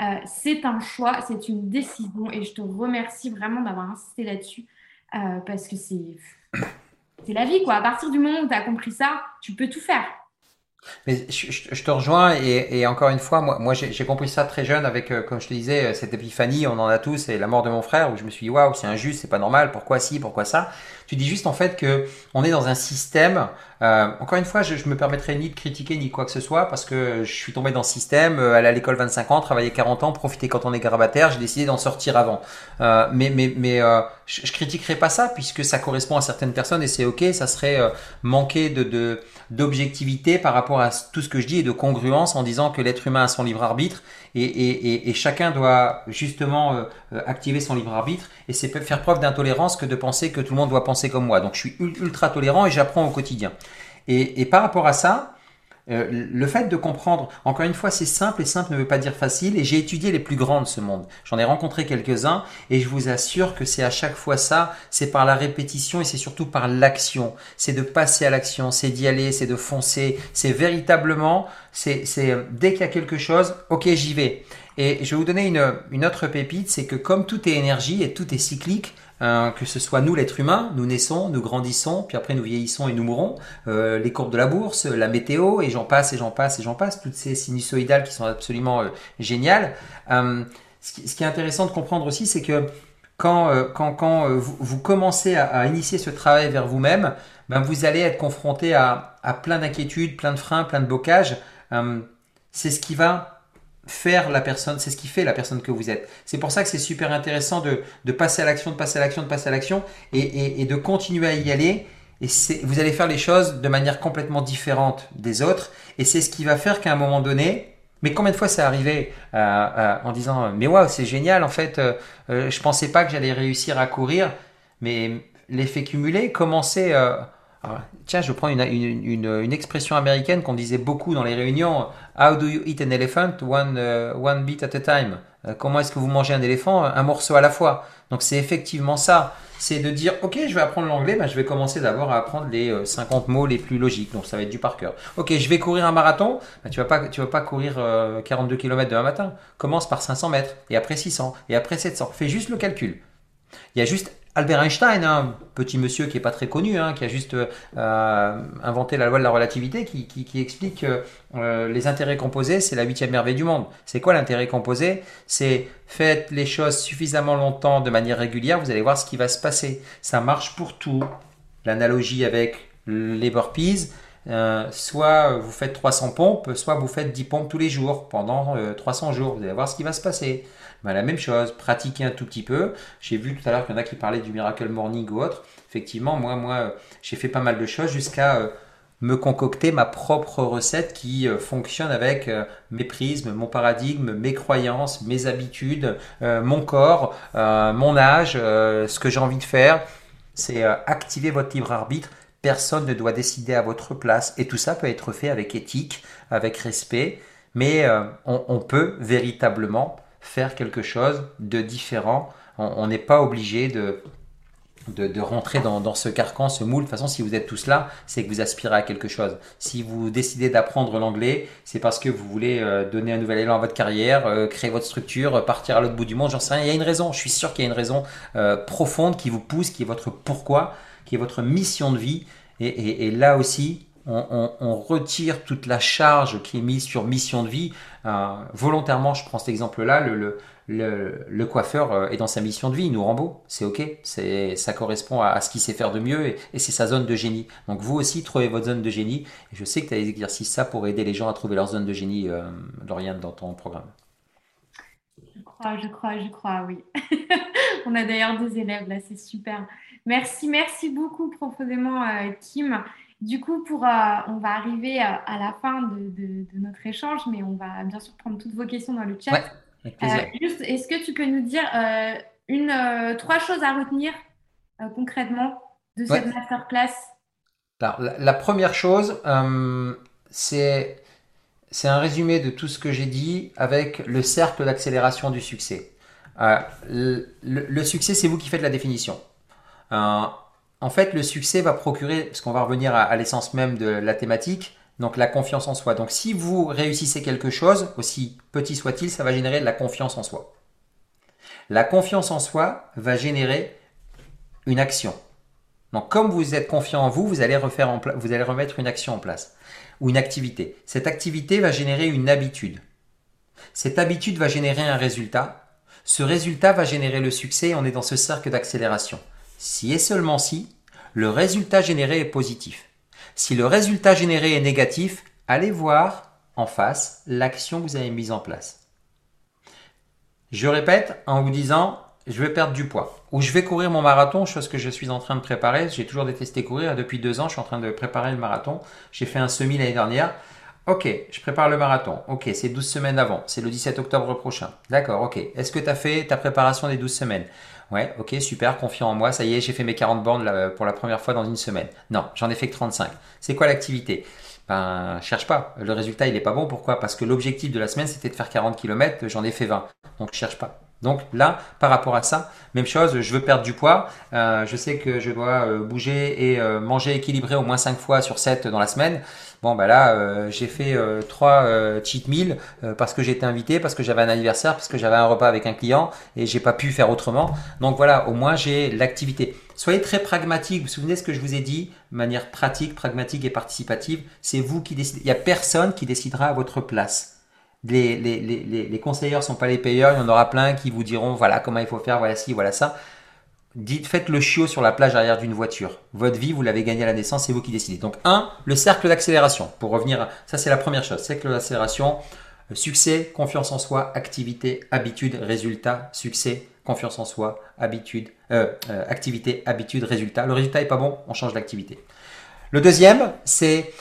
Euh, c'est un choix, c'est une décision et je te remercie vraiment d'avoir insisté là-dessus euh, parce que c'est la vie quoi. À partir du moment où tu as compris ça, tu peux tout faire. Mais je, te rejoins et, encore une fois, moi, j'ai compris ça très jeune avec, euh, comme je te disais, euh, cette épiphanie, on en a tous, et la mort de mon frère, où je me suis dit, waouh, c'est injuste, c'est pas normal, pourquoi si, pourquoi ça? Tu dis juste en fait que on est dans un système, euh, encore une fois, je, je me permettrai ni de critiquer ni quoi que ce soit, parce que je suis tombé dans ce système, aller à l'école 25 ans, travailler 40 ans, profiter quand on est grabataire, j'ai décidé d'en sortir avant. mais mais, mais je, je critiquerai pas ça, puisque ça correspond à certaines personnes, et c'est ok, ça serait manquer de... de d'objectivité par rapport à tout ce que je dis et de congruence en disant que l'être humain a son libre arbitre et, et, et, chacun doit justement euh, euh, activer son libre arbitre et c'est faire preuve d'intolérance que de penser que tout le monde doit penser comme moi. Donc je suis ultra tolérant et j'apprends au quotidien. Et, et par rapport à ça, euh, le fait de comprendre, encore une fois, c'est simple et simple ne veut pas dire facile. Et j'ai étudié les plus grands de ce monde. J'en ai rencontré quelques-uns et je vous assure que c'est à chaque fois ça. C'est par la répétition et c'est surtout par l'action. C'est de passer à l'action, c'est d'y aller, c'est de foncer. C'est véritablement, c'est dès qu'il y a quelque chose, ok, j'y vais. Et je vais vous donner une, une autre pépite, c'est que comme tout est énergie et tout est cyclique, Hein, que ce soit nous l'être humain, nous naissons, nous grandissons, puis après nous vieillissons et nous mourons, euh, les courbes de la bourse, la météo, et j'en passe et j'en passe et j'en passe, toutes ces sinusoïdales qui sont absolument euh, géniales. Euh, ce, qui, est intéressant de comprendre aussi, c'est que quand, quand, quand vous, commencez à, initier ce travail vers vous-même, ben vous allez être confronté à, à plein d'inquiétudes, plein de freins, plein de blocages. c'est ce qui va faire la personne, c'est ce qui fait la personne que vous êtes. C'est pour ça que c'est super intéressant de, passer à l'action, de passer à l'action, de passer à l'action et, de continuer à y aller. Et vous allez faire les choses de manière complètement différente des autres. Et c'est ce qui va faire qu'à un moment donné, mais combien de fois c'est arrivé euh, euh, en disant mais waouh c'est génial en fait, euh, euh, je pensais pas que j'allais réussir à courir, mais l'effet cumulé commençait ah, tiens, je prends une, une, expression américaine qu'on disait beaucoup dans les réunions. How do you eat an elephant? One, uh, one bit at a time. Euh, comment est-ce que vous mangez un éléphant? Un morceau à la fois. Donc c'est effectivement ça. C'est de dire, ok, je vais apprendre l'anglais, ben, je vais commencer d'abord à apprendre les 50 euh, mots les plus logiques. Donc ça va être du par cœur. Ok, je vais courir un marathon. Ben, tu vas pas, vas pas courir 42 km demain matin. Commence par 500 mètres et après 600 et après 700. Fais juste le calcul. Il y a juste Albert Einstein, un hein, petit monsieur qui est pas très connu, hein, qui a juste euh, inventé la loi de la relativité, qui, explique que euh, les intérêts composés, c'est la huitième merveille du monde. C'est quoi l'intérêt composé? C'est faites les choses suffisamment longtemps de manière régulière, vous allez voir ce qui va se passer. Ça marche pour tout. L'analogie avec les burpees, euh, soit vous faites 300 pompes, soit vous faites 10 pompes tous les jours pendant 300 jours. Vous allez voir ce qui va se passer. Ben, la même chose, pratiquer un tout petit peu. J'ai vu tout à l'heure qu'il y en a qui parlaient du Miracle Morning ou autre. Effectivement, moi, moi, j'ai fait pas mal de choses jusqu'à euh, me concocter ma propre recette qui euh, fonctionne avec euh, mes prismes, mon paradigme, mes croyances, mes habitudes, mon corps, mon âge, ce que j'ai envie de faire. C'est activer votre libre arbitre. Personne ne doit décider à votre place. Et tout ça peut être fait avec éthique, avec respect. Mais on peut véritablement faire quelque chose de différent. On n'est pas obligé de, de, rentrer dans, ce carcan, ce moule. De toute façon, si vous êtes tous là, c'est que vous aspirez à quelque chose. Si vous décidez d'apprendre l'anglais, c'est parce que vous voulez euh, donner un nouvel élan à votre carrière, euh, créer votre structure, partir à l'autre bout du monde, j'en sais rien. Il y a une raison, je suis sûr qu'il y a une raison euh, profonde qui vous pousse, qui est votre pourquoi, qui est votre mission de vie. Et là aussi, on, retire toute la charge qui est mise sur mission de vie. Euh, volontairement, je prends cet exemple-là, le, coiffeur euh, est dans sa mission de vie, il nous rend beau, c'est ok, c'est, ça correspond à, ce qu'il sait faire de mieux et, c'est sa zone de génie. Donc vous aussi, trouvez votre zone de génie. Et je sais que tu as des exercices ça pour aider les gens à trouver leur zone de génie, euh, Lauriane, dans ton programme. Je crois, je crois, je crois, oui. On a d'ailleurs des élèves là, c'est super. Merci, merci beaucoup profondément, Kim. Du coup, pour, euh, on va arriver euh, à, la fin de, notre échange, mais on va bien sûr prendre toutes vos questions dans le chat. avec plaisir. Euh, juste, est-ce que tu peux nous dire une, trois choses à retenir concrètement de cette masterclass? La, la, première chose, c'est c'est un résumé de tout ce que j'ai dit avec le cercle d'accélération du succès. le, le, succès, c'est vous qui faites la définition en fait, le succès va procurer, parce qu'on va revenir à, l'essence même de la thématique, donc la confiance en soi. Donc si vous réussissez quelque chose, aussi petit soit-il, ça va générer de la confiance en soi. La confiance en soi va générer une action. Donc comme vous êtes confiant en vous, vous allez, vous allez remettre une action en place ou une activité. Cette activité va générer une habitude. Cette habitude va générer un résultat. Ce résultat va générer le succès. On est dans ce cercle d'accélération. Si et seulement si, le résultat généré est positif. Si le résultat généré est négatif, allez voir en face l'action que vous avez mise en place. Je répète en vous disant, je vais perdre du poids ou je vais courir mon marathon, chose que je suis en train de préparer. J'ai toujours détesté courir. Depuis deux ans, je suis en train de préparer le marathon. J'ai fait un semi l'année dernière. Ok, je prépare le marathon. Ok, c'est 12 semaines avant. C'est le 17 octobre prochain. D'accord, ok. Est-ce que tu as fait ta préparation des 12 semaines? Ouais, ok, super, confiant en moi, ça y est, j'ai fait mes 40 bornes pour la première fois dans une semaine. Non, j'en ai fait que 35. C'est quoi l'activité? Ben, cherche pas. Le résultat, il est pas bon. Pourquoi? Parce que l'objectif de la semaine, c'était de faire 40 km, j'en ai fait 20. Donc, cherche pas. Donc là, par rapport à ça, même chose, je veux perdre du poids. Euh, je sais que je dois euh, bouger et euh, manger équilibré au moins 5 fois sur 7 dans la semaine. Bon, ben là, j'ai fait 3 cheat meals parce que j'étais invité, parce que j'avais un anniversaire, parce que j'avais un repas avec un client et j'ai pas pu faire autrement. Donc voilà, au moins j'ai l'activité. Soyez très pragmatique. Vous vous souvenez ce que je vous ai dit de manière pratique, pragmatique et participative? C'est vous qui décidez. Il n'y a personne qui décidera à votre place les, les, conseilleurs ne sont pas les payeurs, il y en aura plein qui vous diront voilà comment il faut faire, voilà ci, voilà ça. Dites, faites le chiot sur la plage arrière d'une voiture. Votre vie, vous l'avez gagnée à la naissance, c'est vous qui décidez. Donc, un, le cercle d'accélération. Pour revenir, ça c'est la première chose. Cercle d'accélération, euh, succès, confiance en soi, activité, habitude, résultat, succès, confiance en soi, habitude, euh, euh, activité, habitude, résultat. Le résultat est pas bon, on change d'activité. Le deuxième, c'est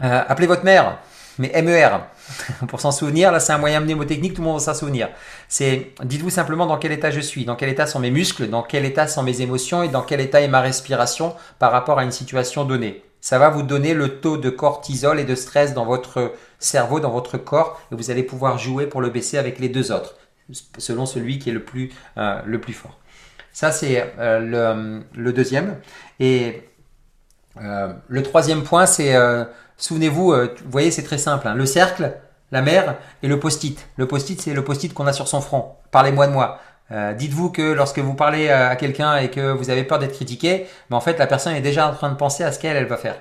appelez votre mère mais MER, pour s'en souvenir, là c'est un moyen mnémotechnique, tout le monde va s'en souvenir. C'est, dites-vous simplement dans quel état je suis, dans quel état sont mes muscles, dans quel état sont mes émotions et dans quel état est ma respiration par rapport à une situation donnée. Ça va vous donner le taux de cortisol et de stress dans votre cerveau, dans votre corps, et vous allez pouvoir jouer pour le baisser avec les deux autres, selon celui qui est le plus, euh, le plus fort. Ça c'est euh, le, deuxième. Et euh, le troisième point, c'est Souvenez-vous, euh, vous voyez, c'est très simple. Hein. Le cercle, la mer et le post-it. Le post-it, c'est le post-it qu'on a sur son front. Parlez-moi de moi. Euh, dites-vous que lorsque vous parlez à quelqu'un et que vous avez peur d'être critiqué, mais en fait, la personne est déjà en train de penser à ce qu'elle elle va faire.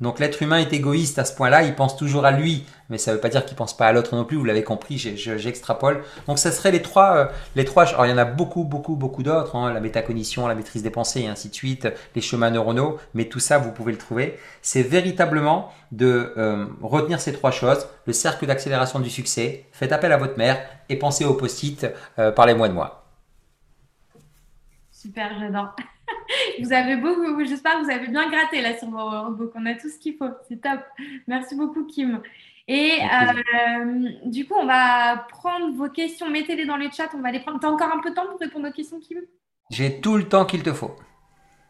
Donc l'être humain est égoïste à ce point-là, il pense toujours à lui, mais ça ne veut pas dire qu'il pense pas à l'autre non plus. Vous l'avez compris, j'extrapole. Donc ça serait les trois, euh, les trois. Alors il y en a beaucoup, beaucoup, beaucoup d'autres. Hein, la métacognition, la maîtrise des pensées, et ainsi de suite, les chemins neuronaux. Mais tout ça, vous pouvez le trouver. C'est véritablement de euh, retenir ces trois choses le cercle d'accélération du succès. Faites appel à votre mère et pensez au post-it. Euh, parlez-moi de moi. Super, j'adore. vous avez beaucoup, j'espère que vous avez bien gratté là sur vos robots, qu'on a tout ce qu'il faut. C'est top. Merci beaucoup, Kim. Et euh, du coup, on va prendre vos questions. Mettez-les dans les chats. On va les prendre. Tu as encore un peu de temps pour répondre aux questions, Kim? J'ai tout le temps qu'il te faut.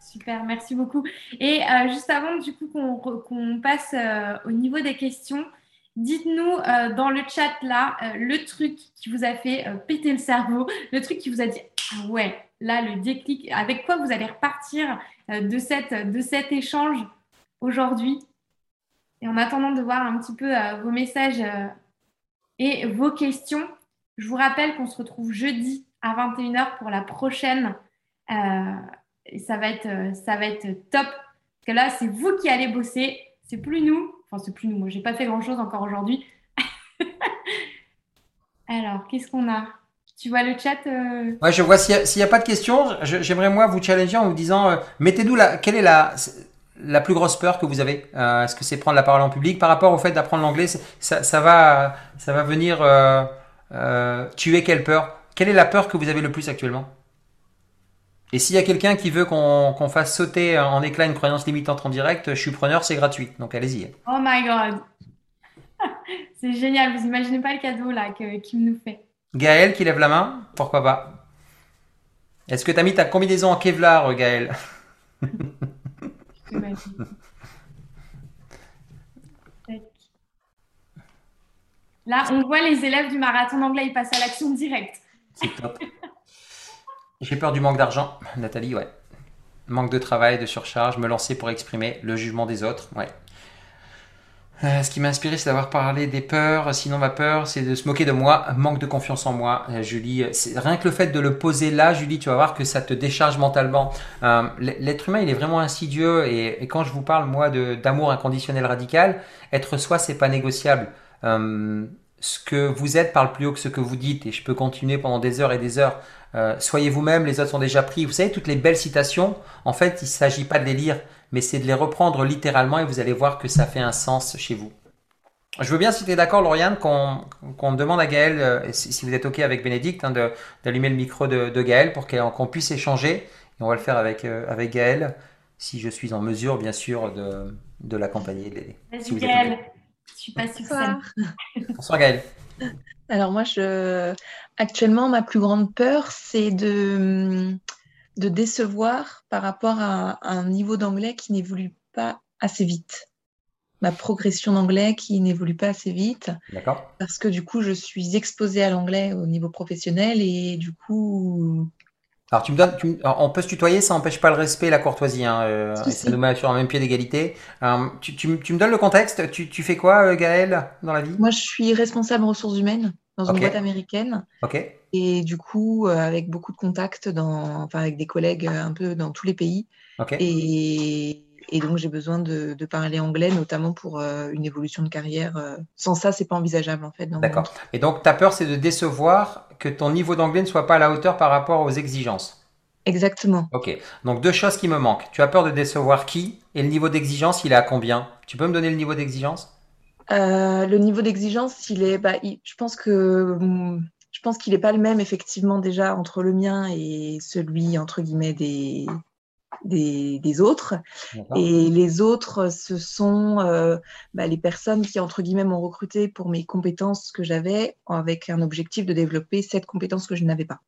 Super, merci beaucoup. Et euh, juste avant, du coup, qu'on passe euh, au niveau des questions, dites-nous dans le chat là le truc qui vous a fait péter le cerveau, le truc qui vous a dit ah ouais, là, le déclic, avec quoi vous allez repartir euh, de, cet échange aujourd'hui? Et en attendant de voir un petit peu euh, vos messages euh, et vos questions, je vous rappelle qu'on se retrouve jeudi à 21h pour la prochaine. et ça va être, ça va être top. Parce que là, c'est vous qui allez bosser. c'est plus nous. Enfin, c'est plus nous. Moi, j'ai pas fait grand-chose encore aujourd'hui. Alors, qu'est-ce qu'on a? Tu vois le chat euh... Ouais, je vois. S'il n'y a, a, pas de questions, j'aimerais moi vous challenger en vous disant, euh, mettez-nous la, quelle est la, la plus grosse peur que vous avez euh, Est-ce que c'est prendre la parole en public? Par rapport au fait d'apprendre l'anglais ça, ça, va, ça va venir euh, tuer quelle peur? Quelle est la peur que vous avez le plus actuellement? Et s'il y a quelqu'un qui veut qu'on fasse sauter en éclat une croyance limitante en direct, je suis preneur, c'est gratuit. Donc allez-y. Oh my god C'est génial, vous imaginez pas le cadeau là qu'il nous fait. Gaël qui lève la main, pourquoi pas Est-ce que tu as mis ta combinaison en Kevlar, Gaël? Là, on voit les élèves du marathon d'anglais, ils passent à l'action directe. C'est top. J'ai peur du manque d'argent, Nathalie, ouais. Manque de travail, de surcharge, me lancer pour exprimer le jugement des autres, ouais. Euh, ce qui m'a inspiré, c'est d'avoir parlé des peurs. Sinon, ma peur, c'est de se moquer de moi. Manque de confiance en moi. Euh, Julie, c'est rien que le fait de le poser là, Julie, tu vas voir que ça te décharge mentalement. Euh, L'être humain, il est vraiment insidieux. Et, quand je vous parle, moi, d'amour inconditionnel radical, être soi, c'est pas négociable. Euh, ce que vous êtes parle plus haut que ce que vous dites. Et je peux continuer pendant des heures et des heures. Euh, soyez vous-même, les autres sont déjà pris. Vous savez, toutes les belles citations, en fait, il ne s'agit pas de les lire mais c'est de les reprendre littéralement et vous allez voir que ça fait un sens chez vous. Je veux bien, si tu es d'accord, Lauriane, qu'on demande à Gaël, euh, si, vous êtes OK avec Bénédicte, hein, d'allumer le micro de, de Gaël pour qu'on puisse échanger. Et on va le faire avec, euh, avec Gaël, si je suis en mesure, bien sûr, de, de l'accompagner, de l'aider. Vas-y, Gaël. Je suis pas Bonsoir. Bonsoir, Gaël. Alors, moi, je... actuellement, ma plus grande peur, c'est de de décevoir par rapport à, un niveau d'anglais qui n'évolue pas assez vite. Ma progression d'anglais qui n'évolue pas assez vite. D'accord. Parce que du coup, je suis exposée à l'anglais au niveau professionnel et du coup. Alors, tu me donnes, on peut se tutoyer, ça n'empêche pas le respect et la courtoisie. Hein, euh, ça nous met sur un même pied d'égalité. Euh, tu, me donnes le contexte. Tu, tu fais quoi, euh, Gaël, dans la vie? Moi, je suis responsable ressources humaines dans une boîte américaine. Ok. Et du coup, euh, avec beaucoup de contacts dans, enfin, avec des collègues euh, un peu dans tous les pays. Et, et donc, j'ai besoin de, de, parler anglais, notamment pour euh, une évolution de carrière. Sans ça, c'est pas envisageable en fait. D'accord. Et donc, ta peur, c'est de décevoir que ton niveau d'anglais ne soit pas à la hauteur par rapport aux exigences. Exactement. Ok. Donc, deux choses qui me manquent. Tu as peur de décevoir qui Et le niveau d'exigence, il est à combien? Tu peux me donner le niveau d'exigence? Euh, le niveau d'exigence, il est, bah, je pense que je pense qu'il n'est pas le même effectivement déjà entre le mien et celui entre guillemets des des, des autres. Et les autres, ce sont euh, bah, les personnes qui entre guillemets m'ont recruté pour mes compétences que j'avais, avec un objectif de développer cette compétence que je n'avais pas.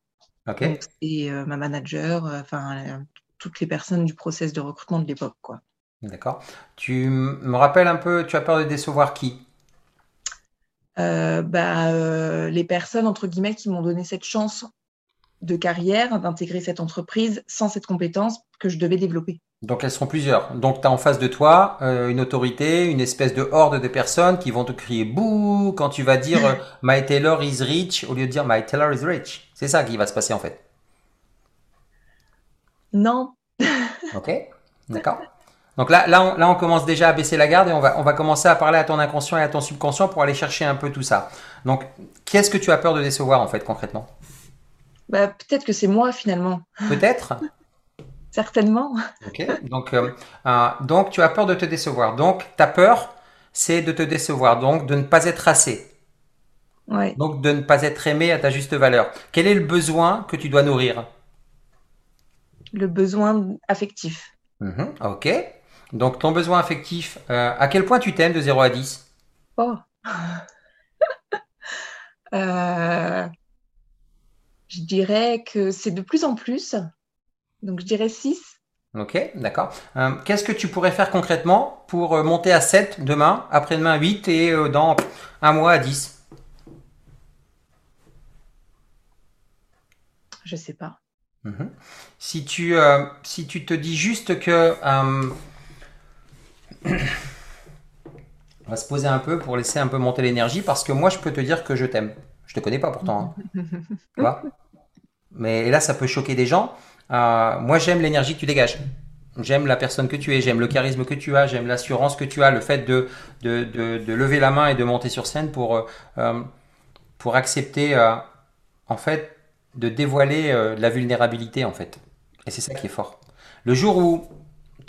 Okay. C'est euh, ma manager, euh, enfin toutes les personnes du process de recrutement de l'époque, quoi. D'accord. Tu me rappelles un peu, tu as peur de décevoir qui? Bah, euh, Les personnes, entre guillemets, qui m'ont donné cette chance de carrière, d'intégrer cette entreprise sans cette compétence que je devais développer. Donc elles seront plusieurs. Donc tu as en face de toi euh, une autorité, une espèce de horde de personnes qui vont te crier bouh quand tu vas dire euh, My Taylor is rich au lieu de dire My Taylor is rich. C'est ça qui va se passer en fait. Non. ok, d'accord. Donc là, là on, là, on commence déjà à baisser la garde et on va, on va commencer à parler à ton inconscient et à ton subconscient pour aller chercher un peu tout ça. Donc, qu'est-ce que tu as peur de décevoir en fait concrètement? Bah, Peut-être que c'est moi finalement. Peut-être? Certainement. Ok, donc, euh, euh, donc tu as peur de te décevoir. Donc ta peur, c'est de te décevoir, donc de ne pas être assez. Ouais. Donc de ne pas être aimé à ta juste valeur. Quel est le besoin que tu dois nourrir? Le besoin affectif. Mmh, ok. Donc, ton besoin affectif, euh, à quel point tu t'aimes de 0 à 10 Oh euh, Je dirais que c'est de plus en plus. Donc, je dirais 6. Ok, d'accord. Euh, Qu'est-ce que tu pourrais faire concrètement pour monter à 7 demain, après-demain 8 et dans un mois à 10 Je sais pas. Mmh. Si, tu, euh, si tu te dis juste que euh, On va se poser un peu pour laisser un peu monter l'énergie parce que moi je peux te dire que je t'aime. Je te connais pas pourtant. Hein. tu vois? Mais là ça peut choquer des gens. Euh, moi j'aime l'énergie que tu dégages. j'aime la personne que tu es, j'aime le charisme que tu as, j'aime l'assurance que tu as, le fait de, de, de, lever la main et de monter sur scène pour, euh, euh, pour accepter, euh, en fait, de dévoiler la vulnérabilité, en fait. Et c'est ça qui est fort. Le jour où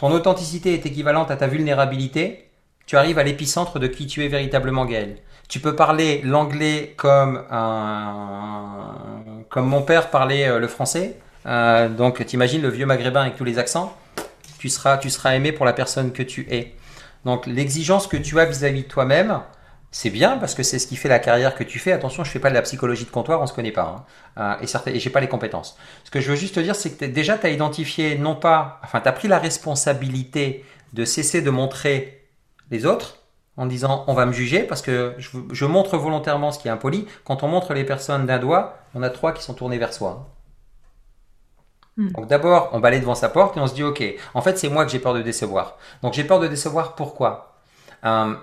ton authenticité est équivalente à ta vulnérabilité, tu arrives à l'épicentre de qui tu es véritablement, Gaël. Tu peux parler l'anglais comme un, comme mon père parlait le français. donc, t'imagines le vieux maghrébin avec tous les accents tu seras, tu seras aimé pour la personne que tu es. Donc l'exigence que tu as vis-à-vis de toi-même, c'est bien parce que c'est ce qui fait la carrière que tu fais. Attention, je fais pas de la psychologie de comptoir, on se connaît pas. Hein. Euh, et, certes, et j'ai pas les compétences. Ce que je veux juste te dire, c'est que déjà, tu as identifié, non pas, enfin, tu as pris la responsabilité de cesser de montrer les autres en disant on va me juger parce que je, je montre volontairement ce qui est impoli. Quand on montre les personnes d'un doigt, on a trois qui sont tournés vers soi. Hmm. Donc d'abord, on balaye devant sa porte et on se dit, ok, en fait c'est moi que j'ai peur de décevoir. Donc j'ai peur de décevoir pourquoi? Euh,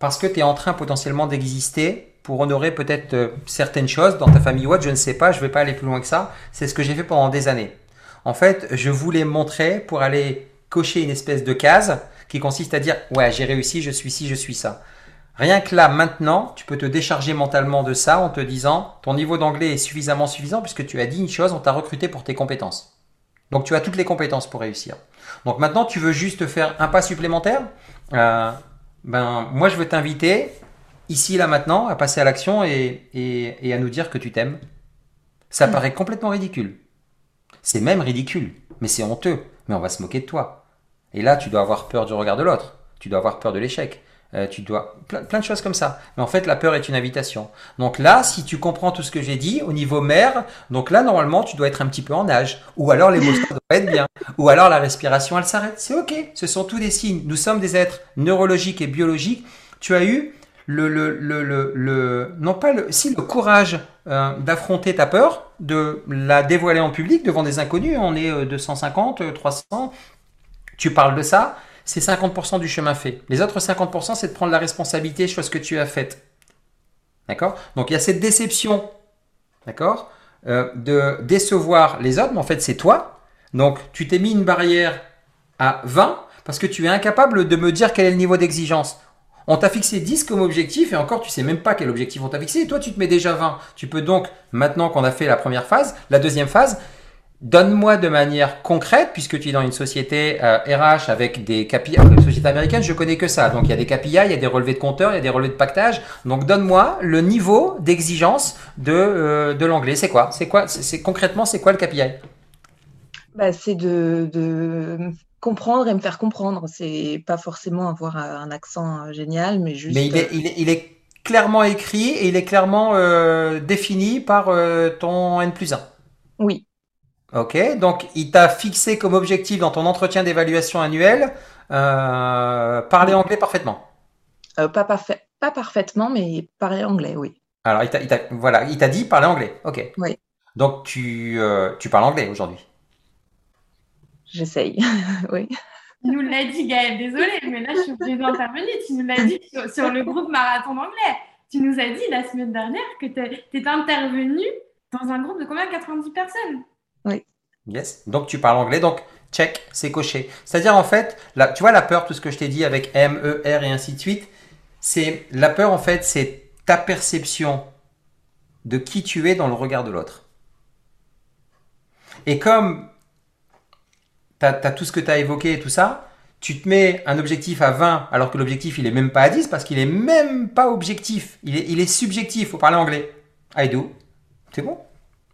Parce que tu es en train potentiellement d'exister pour honorer peut-être euh, certaines choses dans ta famille ou autre, je ne sais pas, je ne vais pas aller plus loin que ça. C'est ce que j'ai fait pendant des années. En fait, je voulais montrer pour aller cocher une espèce de case qui consiste à dire, ouais, j'ai réussi, je suis ci, je suis ça. Rien que là, maintenant, tu peux te décharger mentalement de ça en te disant ton niveau d'anglais est suffisamment suffisant puisque tu as dit une chose, on t'a recruté pour tes compétences. Donc tu as toutes les compétences pour réussir. Donc maintenant, tu veux juste faire un pas supplémentaire euh, Ben moi, je veux t'inviter ici là maintenant à passer à l'action et, et, à nous dire que tu t'aimes. Ça hmm. paraît complètement ridicule. C'est même ridicule, mais c'est honteux. Mais on va se moquer de toi. Et là, tu dois avoir peur du regard de l'autre. Tu dois avoir peur de l'échec. Euh, tu dois plein, de choses comme ça. Mais en fait, la peur est une invitation. Donc là, si tu comprends tout ce que j'ai dit au niveau mère, donc là normalement, tu dois être un petit peu en âge, ou alors l'émotion doit être bien, ou alors la respiration elle s'arrête. C'est ok. Ce sont tous des signes. Nous sommes des êtres neurologiques et biologiques. Tu as eu le le le le, non pas si le courage euh, d'affronter ta peur, de la dévoiler en public devant des inconnus. On est 250, euh, 300. Tu parles de ça c'est 50% du chemin fait. Les autres 50%, c'est de prendre la responsabilité sur ce que tu as fait. D'accord? Donc il y a cette déception, d'accord? Euh, De décevoir les autres, mais en fait c'est toi. Donc tu t'es mis une barrière à 20 parce que tu es incapable de me dire quel est le niveau d'exigence. On t'a fixé 10 comme objectif et encore tu sais même pas quel objectif on t'a fixé et toi tu te mets déjà 20. Tu peux donc, maintenant qu'on a fait la première phase, la deuxième phase, Donne-moi de manière concrète, puisque tu es dans une société RH euh, avec des KPI, une société américaine, je connais que ça. Donc il y a des KPI, il y a des relevés de compteurs, il y a des relevés de pactage. Donc donne-moi le niveau d'exigence de, euh, de l'anglais. C'est quoi? C'est quoi? C'est concrètement c'est quoi le KPI bah, c'est de, de, comprendre et me faire comprendre. C'est pas forcément avoir un accent euh, génial, mais juste. Mais il est, il est, il est clairement écrit et il est clairement défini par ton N plus 1. Oui. Ok, donc il t'a fixé comme objectif dans ton entretien d'évaluation annuel euh, parler anglais parfaitement. Euh, pas, parfait, pas parfaitement, mais parler anglais, oui. Alors, il t'a, voilà, il t'a dit parler anglais. Ok. Oui. Donc tu, euh, tu parles anglais aujourd'hui. J'essaye, oui. Tu nous l'as dit, Gaëlle, désolé, mais là je suis obligée d'intervenir. Tu nous l'as dit sur, le groupe Marathon d'anglais. Tu nous as dit la semaine dernière que tu es intervenu dans un groupe de combien? 90 personnes? Oui. Yes. Donc tu parles anglais, donc check, c'est coché. C'est-à-dire en fait, là, tu vois la peur, tout ce que je t'ai dit avec M, E, R et ainsi de suite, c'est la peur en fait, c'est ta perception de qui tu es dans le regard de l'autre. Et comme tu as, tout ce que tu as évoqué et tout ça, tu te mets un objectif à 20 alors que l'objectif il est même pas à 10 parce qu'il est même pas objectif, il est, il est subjectif, faut parler anglais. I do. C'est bon?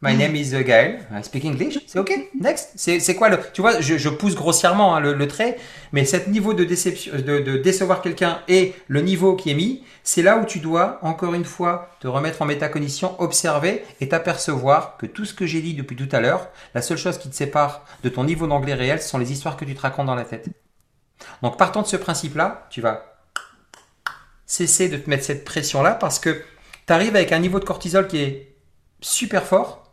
My name is Gaël. I speak English. C'est OK. Next. C'est quoi le. Tu vois, je, pousse grossièrement hein, le, trait, mais cet niveau de, de, décevoir quelqu'un et le niveau qui est mis, c'est là où tu dois, encore une fois, te remettre en métacognition, observer et t'apercevoir que tout ce que j'ai dit depuis tout à l'heure, la seule chose qui te sépare de ton niveau d'anglais réel, ce sont les histoires que tu te racontes dans la tête. Donc, partant de ce principe-là, tu vas cesser de te mettre cette pression-là parce que tu arrives avec un niveau de cortisol qui est super fort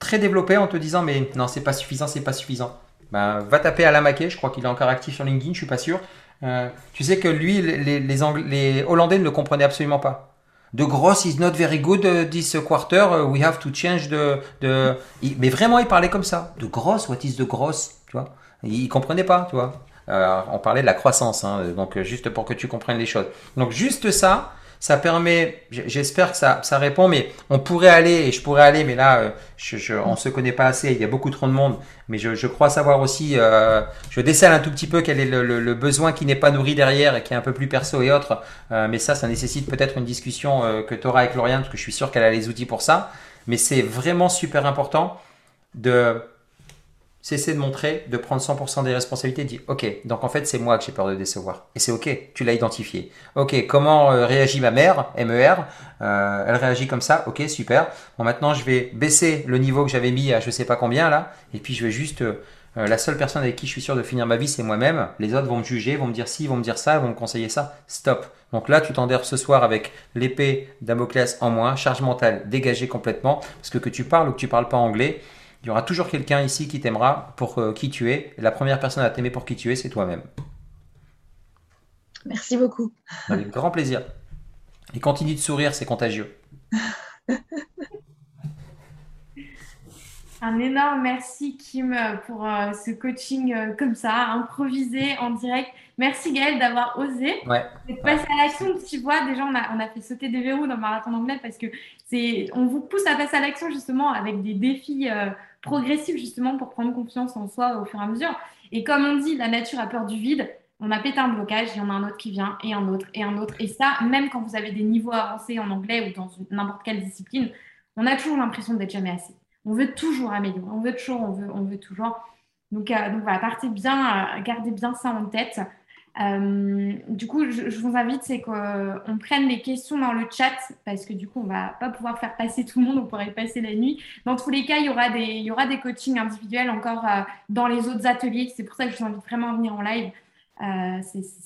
très développé en te disant mais non c'est pas suffisant, c'est pas suffisant. Ben, va taper à la maquet, je crois qu'il est encore actif sur LinkedIn, je suis pas sûr. Euh, tu sais que lui, les, les, Hollandais ne le comprenaient absolument pas. The gross is not very good uh, this quarter, uh, we have to change the... Mais vraiment, il parlait comme ça. De gross, what is the gross Tu vois? Ils comprenaient pas, tu vois? Euh, on parlait de la croissance, hein, donc juste pour que tu comprennes les choses. Donc juste ça, ça permet, j'espère que ça, ça répond, mais on pourrait aller, et je pourrais aller, mais là, euh, je, je, on se connaît pas assez, il y a beaucoup trop de monde, mais je, je crois savoir aussi, euh, je décèle un tout petit peu quel est le, le, besoin qui n'est pas nourri derrière et qui est un peu plus perso et autres, euh, mais ça, ça nécessite peut-être une discussion euh, que tu auras avec Lauriane, parce que je suis sûr qu'elle a les outils pour ça, mais c'est vraiment super important de cesser de montrer, de prendre 100% des responsabilités, dire ok, donc en fait c'est moi que j'ai peur de décevoir. Et c'est ok, tu l'as identifié. Ok, comment euh, réagit ma mère, MER euh, Elle réagit comme ça, ok, super. Bon maintenant je vais baisser le niveau que j'avais mis à je sais pas combien là, et puis je vais juste... Euh, la seule personne avec qui je suis sûr de finir ma vie, c'est moi-même. Les autres vont me juger, vont me dire si, vont me dire ça, vont me conseiller ça. Stop. Donc là, tu t'endères ce soir avec l'épée Damoclès en moins, charge mentale dégagée complètement, parce que que tu parles ou que tu parles pas anglais, il y aura toujours quelqu'un ici qui t'aimera pour euh, qui tu es. la première personne à t'aimer pour qui tu es, c'est toi-même. Merci beaucoup. Avec grand plaisir. Et continue de sourire, c'est contagieux. Un énorme merci Kim pour euh, ce coaching euh, comme ça, improvisé en direct. Merci Gaëlle d'avoir osé ouais. de passer à l'action. Tu vois, déjà on a, on a fait sauter des verrous dans le marathon anglais parce que c'est, on vous pousse à passer à l'action justement avec des défis progressif justement pour prendre confiance en soi au fur et à mesure. Et comme on dit, la nature a peur du vide. On a pété un blocage, il y en a un autre qui vient, et un autre, et un autre. Et ça, même quand vous avez des niveaux avancés en anglais ou dans n'importe quelle discipline, on a toujours l'impression d'être jamais assez. On veut toujours améliorer, on veut toujours, on veut, on veut toujours. Donc, euh, donc voilà, partez bien, euh, gardez bien ça en tête. Euh, du coup, je, vous invite, c'est qu'on prenne les questions dans le chat parce que du coup, on va pas pouvoir faire passer tout le monde, on pourrait passer la nuit. Dans tous les cas, il y aura des, il y aura des coachings individuels encore euh, dans les autres ateliers. C'est pour ça que je vous invite vraiment à venir en live. Euh,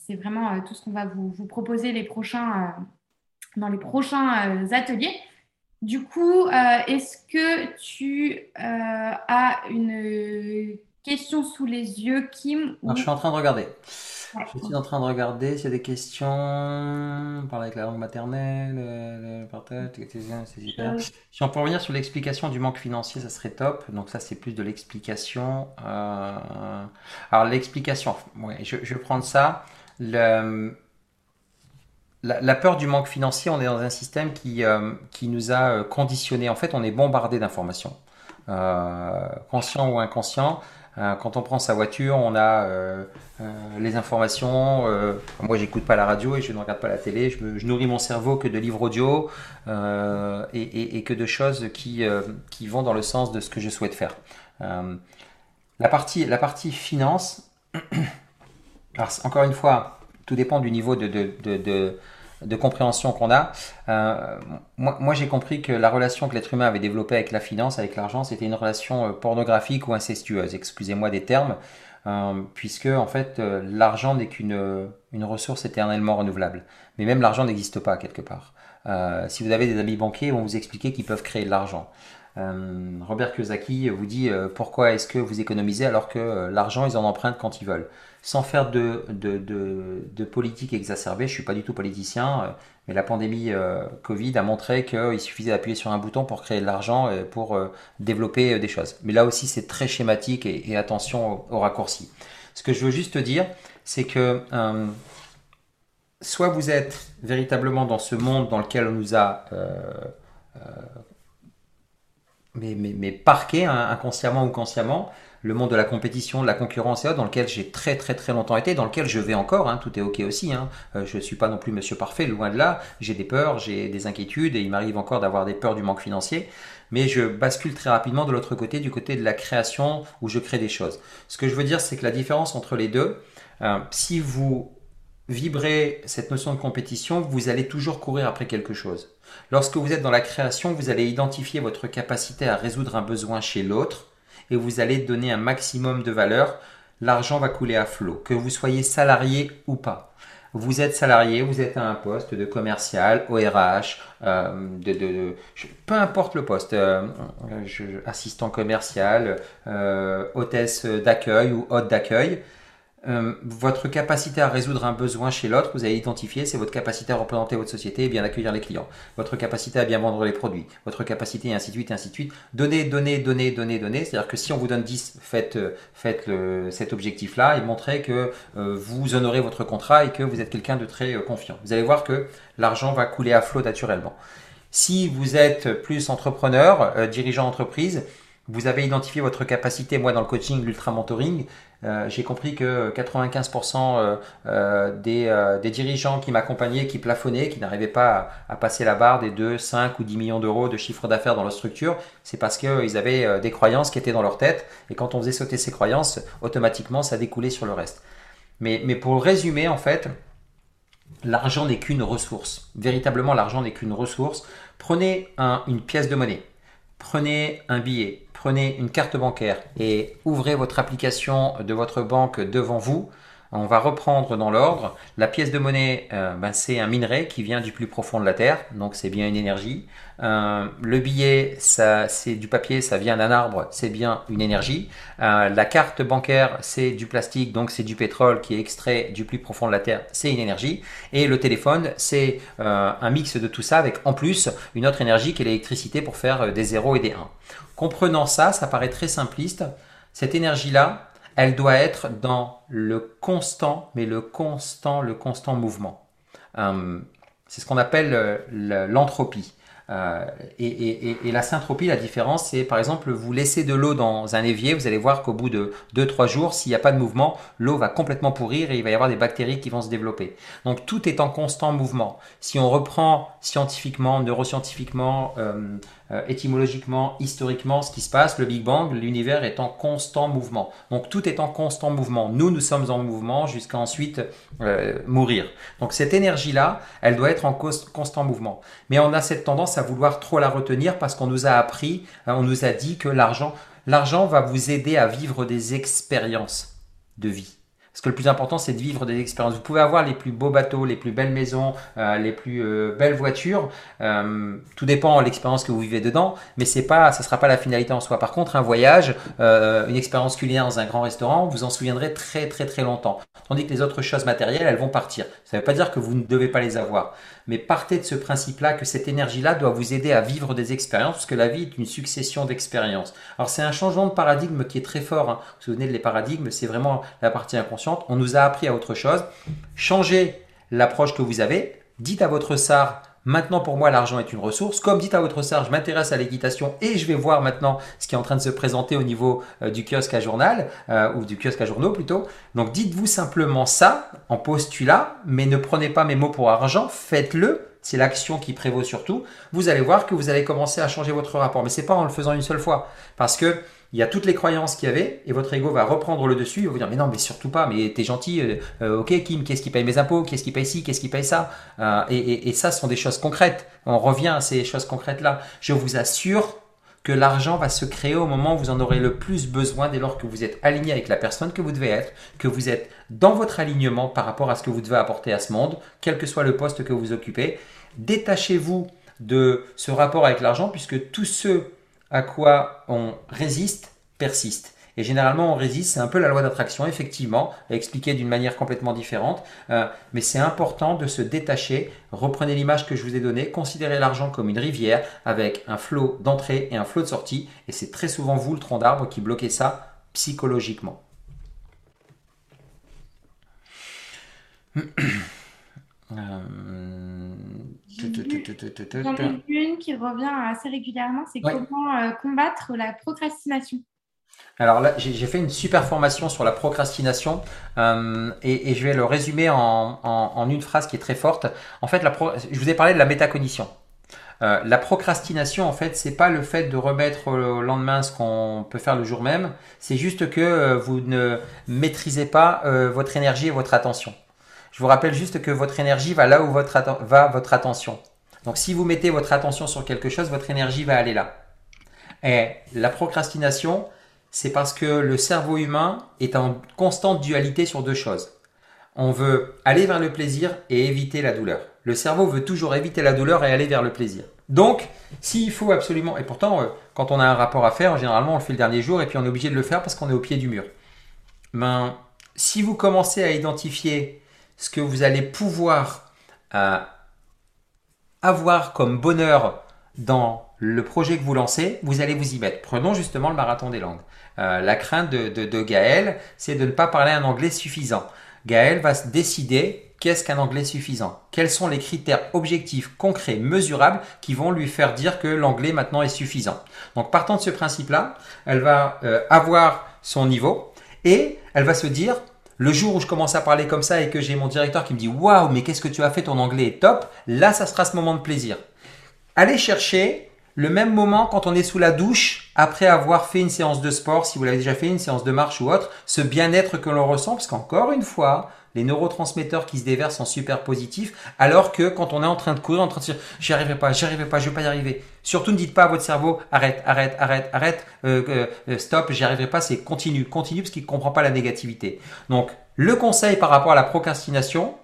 c'est vraiment tout ce qu'on va vous, proposer les prochains, dans les prochains ateliers. Du coup, est-ce que tu as une question sous les yeux, Kim Je suis en train de regarder. Je suis en train de regarder s'il y a des questions. Parler avec la langue maternelle, le partage, c'est. Si on peut revenir sur l'explication du manque financier, ça serait top. Donc ça, c'est plus de l'explication. Euh, alors l'explication, ouais, je, je, vais prendre ça. Le... La, la, peur du manque financier, on est dans un système qui, euh, qui nous a euh, conditionné. En fait, on est bombardé d'informations, euh, conscient ou inconscient. Euh, quand on prend sa voiture, on a euh, euh, les informations. moi, j'écoute pas la radio et je ne regarde pas la télé. Je, nourris mon cerveau que de livres audio et, que de choses qui, qui vont dans le sens de ce que je souhaite faire. la, partie, la partie finance, encore une fois, tout dépend du niveau de, de de compréhension qu'on a. Euh, moi, j'ai compris que la relation que l'être humain avait développée avec la finance, avec l'argent, c'était une relation euh, pornographique ou incestueuse. Excusez-moi des termes, euh, puisque en fait, l'argent n'est qu'une une ressource éternellement renouvelable. Mais même l'argent n'existe pas quelque part. si vous avez des amis banquiers, ils vont vous expliquer qu'ils peuvent créer de l'argent. Robert Kiyosaki vous dit pourquoi est-ce que vous économisez alors que l'argent ils en empruntent quand ils veulent? Sans faire de, de, de, politique exacerbée, je ne suis pas du tout politicien, euh, mais la pandémie euh, Covid a montré qu'il suffisait d'appuyer sur un bouton pour créer de l'argent et pour euh, développer des choses. Mais là aussi, c'est très schématique et, attention au, raccourci. Ce que je veux juste dire, c'est que soit vous êtes véritablement dans ce monde dans lequel on nous a mais, mais, mais parqué hein, inconsciemment ou consciemment, le monde de la compétition, de la concurrence et autres, dans lequel j'ai très très très longtemps été, dans lequel je vais encore, hein, tout est ok aussi. Hein. Euh, je ne suis pas non plus monsieur parfait, loin de là. J'ai des peurs, j'ai des inquiétudes et il m'arrive encore d'avoir des peurs du manque financier. Mais je bascule très rapidement de l'autre côté, du côté de la création où je crée des choses. Ce que je veux dire, c'est que la différence entre les deux, euh, si vous vibrez cette notion de compétition, vous allez toujours courir après quelque chose. Lorsque vous êtes dans la création, vous allez identifier votre capacité à résoudre un besoin chez l'autre et vous allez donner un maximum de valeur, l'argent va couler à flot, que vous soyez salarié ou pas. Vous êtes salarié, vous êtes à un poste de commercial, ORH, euh, peu importe le poste, euh, assistant commercial, euh, hôtesse d'accueil ou hôte d'accueil. Euh, votre capacité à résoudre un besoin chez l'autre, vous avez identifié, c'est votre capacité à représenter votre société et bien accueillir les clients, votre capacité à bien vendre les produits, votre capacité et ainsi de suite, ainsi de suite. Donner, donner, donner, donner, donner. C'est-à-dire que si on vous donne 10, faites, euh, faites cet objectif-là et montrez que euh, vous honorez votre contrat et que vous êtes quelqu'un de très confiant. Vous allez voir que l'argent va couler à flot naturellement. Si vous êtes plus entrepreneur, dirigeant d'entreprise, vous avez identifié votre capacité. Moi, dans le coaching, l'ultra mentoring, euh, j'ai compris que 95% euh, euh, des, dirigeants qui m'accompagnaient, qui plafonnaient, qui n'arrivaient pas à, passer la barre des 2, 5 ou 10 millions d'euros de chiffre d'affaires dans leur structure, c'est parce qu'ils avaient des croyances qui étaient dans leur tête. Et quand on faisait sauter ces croyances, automatiquement, ça découlait sur le reste. Mais, mais pour résumer, en fait, l'argent n'est qu'une ressource. Véritablement, l'argent n'est qu'une ressource. Prenez une pièce de monnaie. Prenez un billet prenez une carte bancaire et ouvrez votre application de votre banque devant vous. On va reprendre dans l'ordre. La pièce de monnaie, euh, ben, c'est un minerai qui vient du plus profond de la Terre, donc c'est bien une énergie. Euh, le billet, c'est du papier, ça vient d'un arbre, c'est bien une énergie. Euh, la carte bancaire, c'est du plastique, donc c'est du pétrole qui est extrait du plus profond de la Terre, c'est une énergie. Et le téléphone, c'est un mix de tout ça avec en plus une autre énergie qui est l'électricité pour faire des zéros et des 1. Comprenant ça, ça paraît très simpliste. Cette énergie-là, elle doit être dans le constant, mais le constant, le constant mouvement. Euh, c'est ce qu'on appelle euh, l'entropie. Euh, et, la syntropie, la différence, c'est par exemple, vous laissez de l'eau dans un évier, vous allez voir qu'au bout de 2-3 jours, s'il n'y a pas de mouvement, l'eau va complètement pourrir et il va y avoir des bactéries qui vont se développer. Donc tout est en constant mouvement. Si on reprend scientifiquement, neuroscientifiquement, euh, étymologiquement, historiquement, ce qui se passe, le Big Bang, l'univers est en constant mouvement. Donc tout est en constant mouvement. Nous, nous sommes en mouvement jusqu'à ensuite euh, mourir. Donc cette énergie-là, elle doit être en constant mouvement. Mais on a cette tendance à vouloir trop la retenir parce qu'on nous a appris, euh, on nous a dit que l'argent, l'argent va vous aider à vivre des expériences de vie. Que le plus important, c'est de vivre des expériences. Vous pouvez avoir les plus beaux bateaux, les plus belles maisons, euh, les plus euh, belles voitures. Euh, tout dépend de l'expérience que vous vivez dedans, mais c'est pas, ça sera pas la finalité en soi. Par contre, un voyage, une expérience culinaire dans un grand restaurant, vous en souviendrez très très très longtemps. Tandis que les autres choses matérielles, elles vont partir. Ça ne veut pas dire que vous ne devez pas les avoir mais partez de ce principe-là que cette énergie-là doit vous aider à vivre des expériences, parce que la vie est une succession d'expériences. Alors c'est un changement de paradigme qui est très fort. Hein. Vous vous souvenez de les paradigmes, c'est vraiment la partie inconsciente. On nous a appris à autre chose. Changez l'approche que vous avez. Dites à votre SAR, Maintenant, pour moi, l'argent est une ressource. Comme dit à votre sœur, je m'intéresse à l'équitation et je vais voir maintenant ce qui est en train de se présenter au niveau euh, du kiosque à journal, euh, ou du kiosque à journaux plutôt. Donc, dites-vous simplement ça en postulat, mais ne prenez pas mes mots pour argent, faites-le. C'est l'action qui prévaut surtout. Vous allez voir que vous allez commencer à changer votre rapport. Mais c'est pas en le faisant une seule fois. Parce que il y a toutes les croyances qu'il y avait, et votre ego va reprendre le dessus, il va vous dire, mais non, mais surtout pas, mais t'es gentil, euh, euh, ok Kim, qu'est-ce qui paye mes impôts, qu'est-ce qui paye ci, qu'est-ce qui paye ça euh, et, et, ça, ce sont des choses concrètes. On revient à ces choses concrètes-là. Je vous assure que l'argent va se créer au moment où vous en aurez le plus besoin dès lors que vous êtes aligné avec la personne que vous devez être, que vous êtes dans votre alignement par rapport à ce que vous devez apporter à ce monde, quel que soit le poste que vous occupez. Détachez-vous de ce rapport avec l'argent puisque tous ceux à quoi on résiste persiste. Et généralement, on résiste, c'est un peu la loi d'attraction, effectivement, expliquée d'une manière complètement différente. Euh, mais c'est important de se détacher. Reprenez l'image que je vous ai donnée. Considérez l'argent comme une rivière avec un flot d'entrée et un flot de sortie. Et c'est très souvent vous, le tronc d'arbre, qui bloquez ça psychologiquement. Ai une qui revient assez régulièrement, c'est comment euh, combattre la procrastination. Alors là, j'ai fait une super formation sur la procrastination euh, et, je vais le résumer en, une phrase qui est très forte. En fait, la je vous ai parlé de la métacognition. Euh, la procrastination, en fait, c'est pas le fait de remettre au lendemain ce qu'on peut faire le jour même. C'est juste que vous ne maîtrisez pas votre énergie et votre attention. Je vous rappelle juste que votre énergie va là où votre va votre attention. Donc si vous mettez votre attention sur quelque chose, votre énergie va aller là. Et la procrastination, c'est parce que le cerveau humain est en constante dualité sur deux choses. On veut aller vers le plaisir et éviter la douleur. Le cerveau veut toujours éviter la douleur et aller vers le plaisir. Donc, s'il faut absolument, et pourtant, euh, quand on a un rapport à faire, généralement on le fait le dernier jour et puis on est obligé de le faire parce qu'on est au pied du mur. Ben, si vous commencez à identifier ce que vous allez pouvoir euh, avoir comme bonheur dans le projet que vous lancez, vous allez vous y mettre. Prenons justement le marathon des langues. Euh, la crainte de, de, Gaël, c'est de ne pas parler un anglais suffisant. Gaël va se décider qu'est-ce qu'un anglais suffisant Quels sont les critères objectifs, concrets, mesurables qui vont lui faire dire que l'anglais maintenant est suffisant Donc partant de ce principe-là, elle va euh, avoir son niveau et elle va se dire le jour où je commence à parler comme ça et que j'ai mon directeur qui me dit waouh, mais qu'est-ce que tu as fait, ton anglais est top, là, ça sera ce moment de plaisir. Allez chercher le même moment quand on est sous la douche après avoir fait une séance de sport, si vous l'avez déjà fait, une séance de marche ou autre, ce bien-être que l'on ressent, parce qu'encore une fois, les neurotransmetteurs qui se déversent sont super positifs, alors que quand on est en train de courir, en train de dire j'y arriverai pas, j'y arriverai pas, je vais pas y arriver. Surtout ne dites pas à votre cerveau arrête, arrête, arrête, arrête, euh, euh, euh, stop, j'y arriverai pas, c'est continue, continue parce qu'il comprend pas la négativité. Donc le conseil par rapport à la procrastination,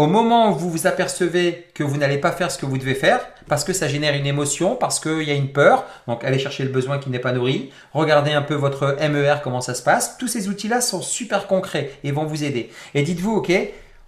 au moment où vous vous apercevez que vous n'allez pas faire ce que vous devez faire, parce que ça génère une émotion, parce qu'il y a une peur, donc allez chercher le besoin qui n'est pas nourri, regardez un peu votre MER, comment ça se passe, tous ces outils-là sont super concrets et vont vous aider. Et dites-vous, ok,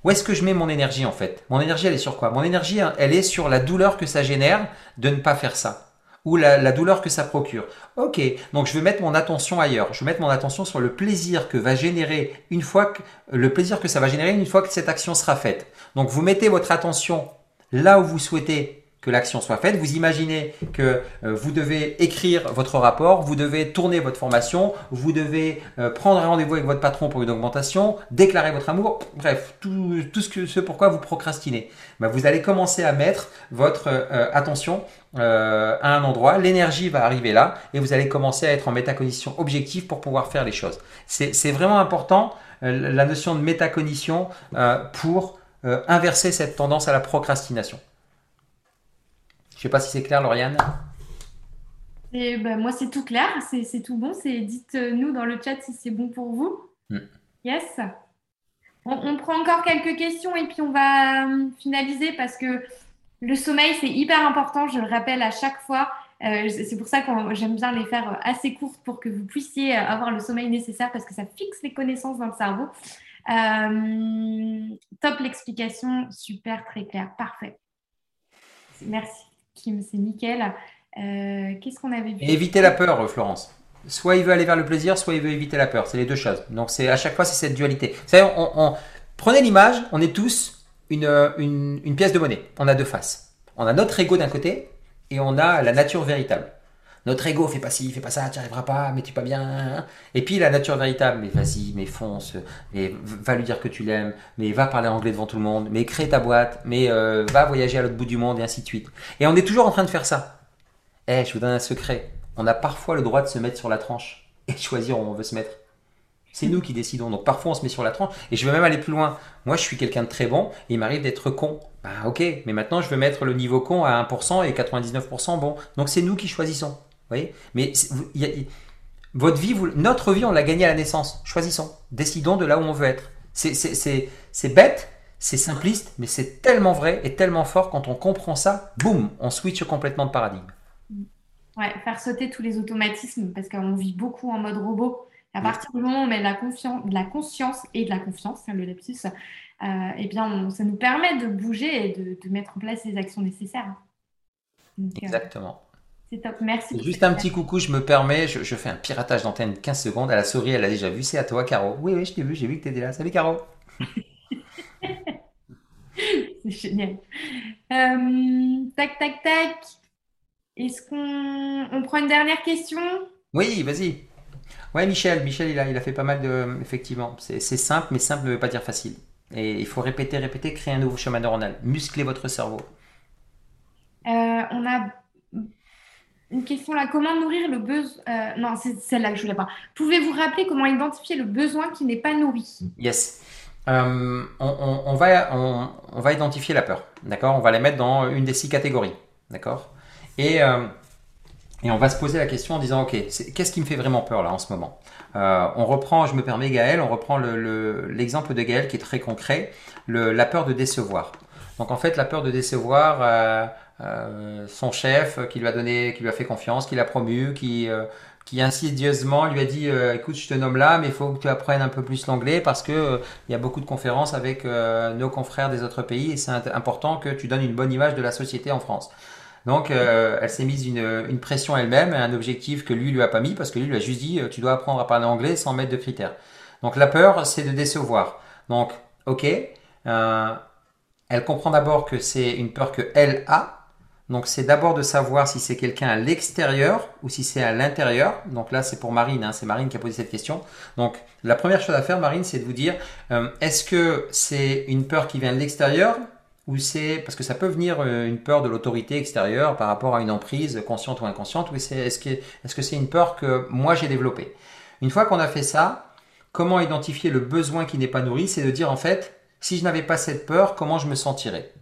où est-ce que je mets mon énergie en fait? Mon énergie, elle est sur quoi? Mon énergie, elle est sur la douleur que ça génère de ne pas faire ça ou la, douleur que ça procure. Ok, donc je vais mettre mon attention ailleurs. Je vais mettre mon attention sur le plaisir que va générer une fois que le plaisir que ça va générer une fois que cette action sera faite. Donc vous mettez votre attention là où vous souhaitez que l'action soit faite. Vous imaginez que euh, vous devez écrire votre rapport, vous devez tourner votre formation, vous devez euh, prendre rendez-vous avec votre patron pour une augmentation, déclarer votre amour, bref, tout, ce, que, ce pourquoi vous procrastinez. Ben, vous allez commencer à mettre votre euh, attention à un endroit, l'énergie va arriver là et vous allez commencer à être en métacognition objective pour pouvoir faire les choses. C'est vraiment important la notion de métacognition pour inverser cette tendance à la procrastination. Je sais pas si c'est clair, Lauriane. Et ben, moi, c'est tout clair, c'est tout bon. Dites-nous dans le chat si c'est bon pour vous. Mm. Yes. On, prend encore quelques questions et puis on va euh, finaliser parce que le sommeil, c'est hyper important. Je le rappelle à chaque fois. Euh, c'est pour ça que j'aime bien les faire assez courtes pour que vous puissiez avoir le sommeil nécessaire parce que ça fixe les connaissances dans le cerveau. Euh, top l'explication, super, très clair, parfait. Merci c'est nickel. Euh, qu'est-ce qu'on avait vu? Éviter la peur, euh, Florence. Soit il veut aller vers le plaisir, soit il veut éviter la peur. C'est les deux choses. Donc à chaque fois c'est cette dualité. Vous savez, on, prenez l'image, on est tous une, une, pièce de monnaie. On a deux faces. On a notre ego d'un côté et on a la nature véritable. Notre ego fait pas ci, fait pas ça, tu arriveras pas, mais tu pas bien. Et puis la nature véritable, mais vas-y, mais fonce, mais va lui dire que tu l'aimes, mais va parler anglais devant tout le monde, mais crée ta boîte, mais euh, va voyager à l'autre bout du monde et ainsi de suite. Et on est toujours en train de faire ça. Eh, je vous donne un secret. On a parfois le droit de se mettre sur la tranche et choisir où on veut se mettre. C'est nous qui décidons. Donc parfois on se met sur la tranche. Et je vais même aller plus loin. Moi je suis quelqu'un de très bon il m'arrive d'être con. Bah ok, mais maintenant je veux mettre le niveau con à 1% et 99% bon. Donc c'est nous qui choisissons voyez? Mais votre vie, notre vie, on l'a gagnée à la naissance. Choisissons. Décidons de là où on veut être. C'est bête, c'est simpliste, mais c'est tellement vrai et tellement fort quand on comprend ça, boum, on switch complètement de paradigme. Ouais, faire sauter tous les automatismes parce qu'on vit beaucoup en mode robot. À partir du moment où on met de la, de la conscience et de la confiance, hein, le lapsus, euh, eh bien, ça nous permet de bouger et de, mettre en place les actions nécessaires. Euh, Exactement. C'est top, merci. Juste un petit coucou, je me permets, je, fais un piratage d'antenne 15 secondes. À la souris, elle a déjà vu, c'est à toi, Caro. Oui, oui, je t'ai vu, j'ai vu que tu étais là. Salut, Caro. c'est génial. Euh, tac, tac, tac. Est-ce qu'on on prend une dernière question? Oui, vas-y. Ouais, Michel, Michel, il a, il a fait pas mal de. Effectivement, c'est simple, mais simple ne veut pas dire facile. Et il faut répéter, répéter, créer un nouveau chemin neuronal, muscler votre cerveau. Euh, on a une question là. Comment nourrir le besoin euh, Non, c'est celle-là que je voulais pas. Pouvez-vous rappeler comment identifier le besoin qui n'est pas nourri? Yes. Euh, on, va, on, va identifier la peur. D'accord? On va la mettre dans une des six catégories. D'accord? Et, et on va se poser la question en disant Ok, qu'est-ce qui me fait vraiment peur là en ce moment? On reprend, je me permets Gaël, on reprend l'exemple de Gaël qui est très concret la peur de décevoir. Donc en fait, la peur de décevoir son chef qui lui a donné, qui lui a fait confiance, qui l'a promu, qui qui insidieusement lui a dit écoute je te nomme là mais il faut que tu apprennes un peu plus l'anglais parce que il y a beaucoup de conférences avec nos confrères des autres pays et c'est important que tu donnes une bonne image de la société en France. Donc, euh, elle s'est mise une, une pression elle-même, un objectif que lui lui a pas mis parce que lui lui a juste dit, euh, tu dois apprendre à parler anglais sans mettre de critères. Donc, la peur, c'est de décevoir. Donc, ok, euh, elle comprend d'abord que c'est une peur que elle a. Donc, c'est d'abord de savoir si c'est quelqu'un à l'extérieur ou si c'est à l'intérieur. Donc là, c'est pour Marine. Hein, c'est Marine qui a posé cette question. Donc, la première chose à faire, Marine, c'est de vous dire, est-ce que c'est une peur qui vient de l'extérieur ou c'est parce que ça peut venir euh, une peur de l'autorité extérieure par rapport à une emprise consciente ou inconsciente, ou est-ce, que, est-ce que c'est une peur que moi j'ai développée? Une fois qu'on a fait ça, comment identifier le besoin qui n'est pas nourri? C'est de dire en fait, si je n'avais pas cette peur, comment je me sentirais?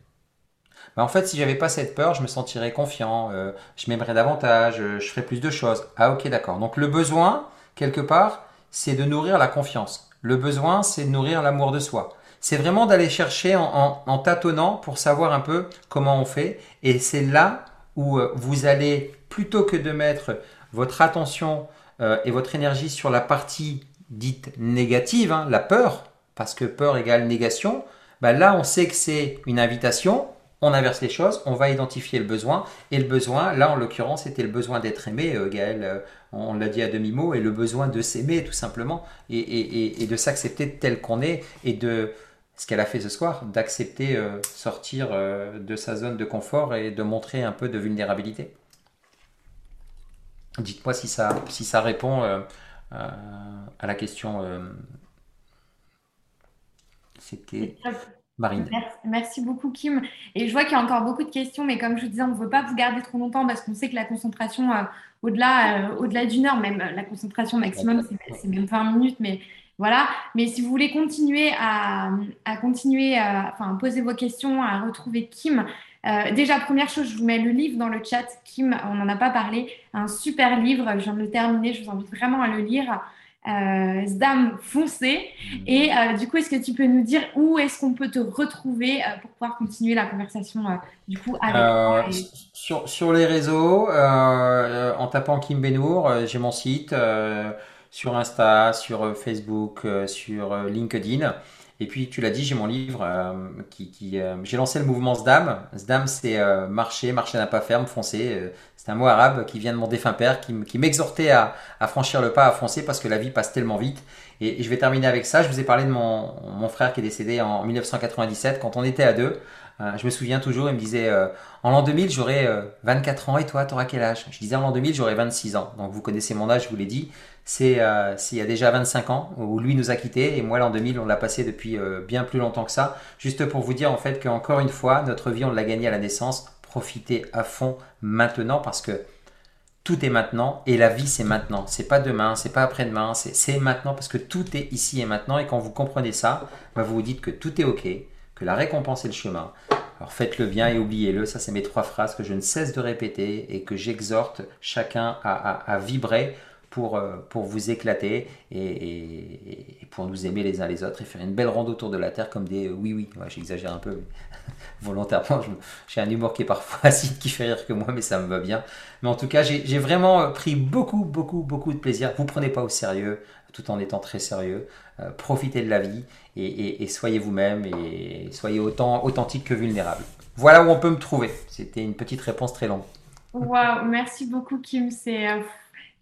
Ben, En fait, si j'avais pas cette peur, je me sentirais confiant, euh, je m'aimerais davantage, euh, je ferais plus de choses. Ah ok, d'accord. Donc le besoin, quelque part, c'est de nourrir la confiance. Le besoin, c'est de nourrir l'amour de soi c'est vraiment d'aller chercher en, tâtonnant pour savoir un peu comment on fait. Et c'est là où euh, vous allez, plutôt que de mettre votre attention euh, et votre énergie sur la partie dite négative, hein, la peur, parce que peur égale négation, bah là on sait que c'est une invitation, on inverse les choses, on va identifier le besoin, et le besoin, là en l'occurrence, c'était le besoin d'être aimé, euh, Gaël, on l'a dit à demi-mot, et le besoin de s'aimer tout simplement, et de s'accepter tel qu'on est, et de, ce qu'elle a fait ce soir, d'accepter euh, sortir euh, de sa zone de confort et de montrer un peu de vulnérabilité. Dites-moi si ça, si ça répond euh, à la question. C'était Marine. Merci, beaucoup Kim. Et je vois qu'il y a encore beaucoup de questions, mais comme je vous disais, on ne veut pas vous garder trop longtemps parce qu'on sait que la concentration, au-delà au-delà d'une heure, même la concentration maximum, c'est même 20 minutes, mais voilà. Mais si vous voulez continuer à, continuer, à, enfin, poser vos questions, à retrouver Kim, euh, déjà, première chose, je vous mets le livre dans le chat. Kim, on n'en a pas parlé. Un super livre. Je viens de le terminer. Je vous invite vraiment à le lire. Euh, Zdam foncé. Et euh, du coup, est-ce que tu peux nous dire où est-ce qu'on peut te retrouver pour pouvoir continuer la conversation du coup avec sur, sur les réseaux, en tapant Kim Benour, j'ai mon site sur Insta, sur euh, Facebook, euh, sur euh, LinkedIn. Et puis, tu l'as dit, j'ai mon livre qui, qui j'ai lancé le mouvement SDAM. SDAM, c'est marcher, marcher n'a pas ferme, foncer. c'est un mot arabe qui vient de mon défunt père, qui, m'exhortait à, franchir le pas, à foncer parce que la vie passe tellement vite. Et, je vais terminer avec ça. Je vous ai parlé de mon, mon frère qui est décédé en 1997 quand on était à deux. je me souviens toujours, il me disait en l'an 2000, j'aurai 24 ans et toi, tu auras quel âge? Je disais en l'an 2000, j'aurai 26 ans. Donc vous connaissez mon âge, je vous l'ai dit c'est euh, il y a déjà 25 ans où lui nous a quittés et moi l'an 2000 on l'a passé depuis euh, bien plus longtemps que ça. Juste pour vous dire en fait qu'encore une fois notre vie on l'a gagnée à la naissance. Profitez à fond maintenant parce que tout est maintenant et la vie c'est maintenant. C'est pas demain, c'est pas après-demain, c'est maintenant parce que tout est ici et maintenant et quand vous comprenez ça, bah, vous vous dites que tout est ok, que la récompense est le chemin. Alors faites-le bien et oubliez-le. Ça, c'est mes trois phrases que je ne cesse de répéter et que j'exhorte chacun à vibrer pour, euh, pour vous éclater et, pour nous aimer les uns les autres et faire une belle ronde autour de la Terre comme des oui oui. J'exagère un peu volontairement. J'ai un humour qui est parfois acide, qui fait rire que moi, mais ça me va bien. Mais en tout cas, j'ai vraiment euh, pris beaucoup, beaucoup, beaucoup de plaisir. Vous prenez pas au sérieux tout en étant très sérieux. Euh, profitez de la vie et, soyez vous-même et soyez autant authentique que vulnérable. Voilà où on peut me trouver. C'était une petite réponse très longue. Waouh, merci beaucoup Kim. C'est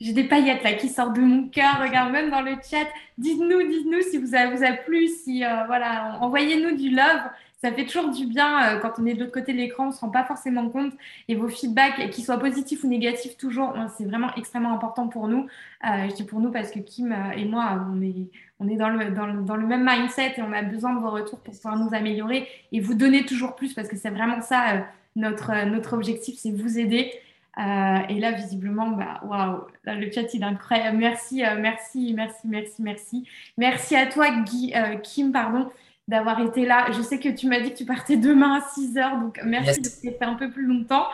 j'ai des paillettes là qui sortent de mon cœur. Regarde même dans le chat. Dites-nous, dites-nous si vous avez, vous a plu, si euh, voilà, envoyez-nous du love. Ça fait toujours du bien euh, quand on est de l'autre côté de l'écran, on ne se rend pas forcément compte. Et vos feedbacks, qu'ils soient positifs ou négatifs, toujours, c'est vraiment extrêmement important pour nous. Euh, je dis pour nous parce que Kim et moi, on est, on est dans, le, dans, le, dans le même mindset et on a besoin de vos retours pour pouvoir nous améliorer et vous donner toujours plus parce que c'est vraiment ça notre, notre objectif, c'est vous aider. Euh, et là, visiblement, bah, waouh, le chat il est incroyable. Merci, euh, merci, merci, merci, merci. Merci à toi, Guy, euh, Kim, pardon, d'avoir été là. Je sais que tu m'as dit que tu partais demain à 6 h donc merci de fait un peu plus longtemps.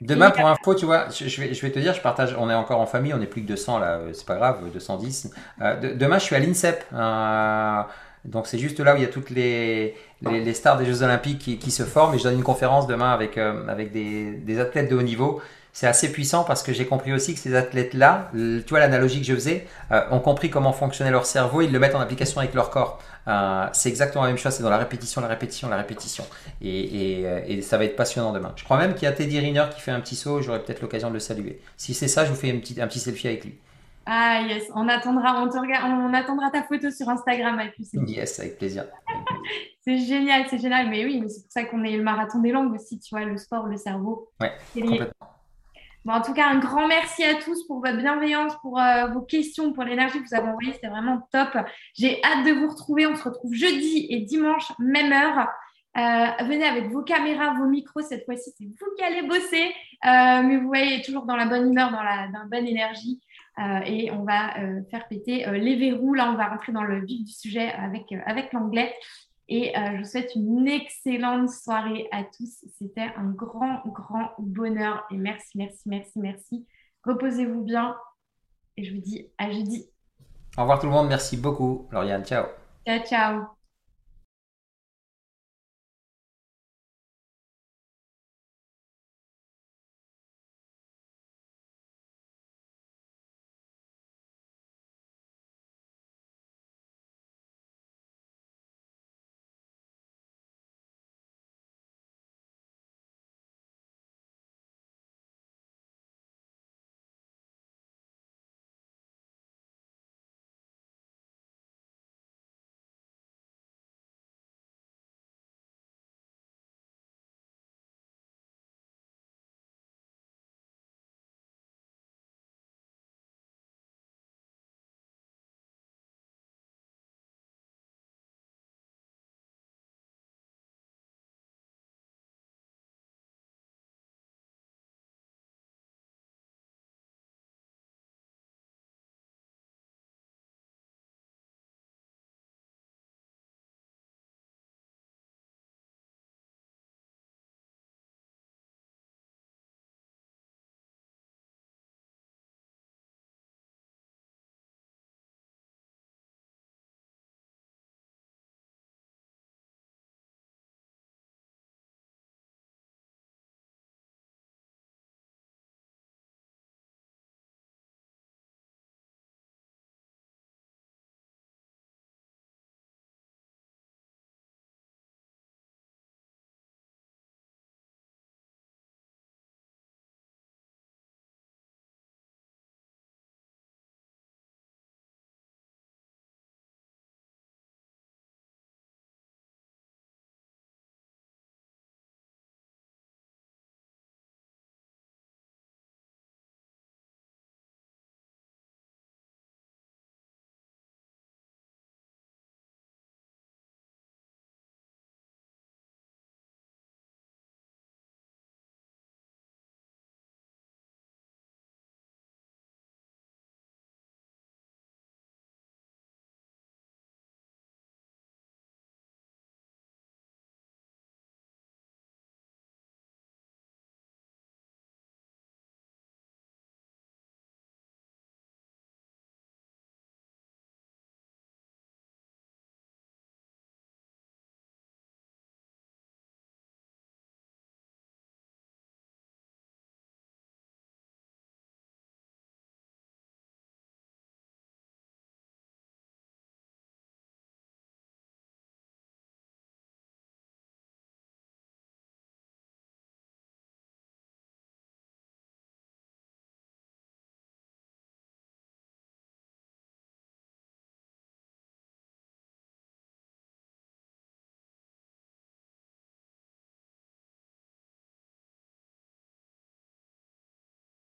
Demain, pour info, tu vois, je, vais, je vais te dire, je partage, on est encore en famille, on est plus que 200 là, c'est pas grave, 210. demain, je suis à l'INSEP. Donc c'est juste là où il y a toutes les, les, stars des Jeux Olympiques qui, se forment. Et je donne une conférence demain avec, euh, avec des, des, athlètes de haut niveau. C'est assez puissant parce que j'ai compris aussi que ces athlètes-là, tu vois l'analogie que je faisais, euh, ont compris comment fonctionnait leur cerveau, ils le mettent en application avec leur corps. Euh, c'est exactement la même chose, c'est dans la répétition, la répétition, la répétition. Et, et, et ça va être passionnant demain. Je crois même qu'il y a Teddy Riner qui fait un petit saut, j'aurai peut-être l'occasion de le saluer. Si c'est ça, je vous fais un petit, un petit selfie avec lui. Ah yes, on attendra, on, te on attendra ta photo sur Instagram avec Yes, avec plaisir. c'est génial, c'est génial. Mais oui, c'est pour ça qu'on est le marathon des langues aussi, tu vois, le sport, le cerveau. Ouais, complètement. Bon, en tout cas, un grand merci à tous pour votre bienveillance, pour euh, vos questions, pour l'énergie que vous avez envoyée. C'était vraiment top. J'ai hâte de vous retrouver. On se retrouve jeudi et dimanche, même heure. Euh, venez avec vos caméras, vos micros. Cette fois-ci, c'est vous qui allez bosser. Euh, mais vous voyez, toujours dans la bonne humeur, dans la, dans la bonne énergie. Euh, et on va euh, faire péter euh, les verrous. Là, on va rentrer dans le vif du sujet avec, avec l'anglais. Et je vous souhaite une excellente soirée à tous. C'était un grand, grand bonheur. Et merci, merci, merci, merci. Reposez-vous bien. Et je vous dis à jeudi. Au revoir tout le monde. Merci beaucoup, Lauriane. Ciao. Ciao, ciao.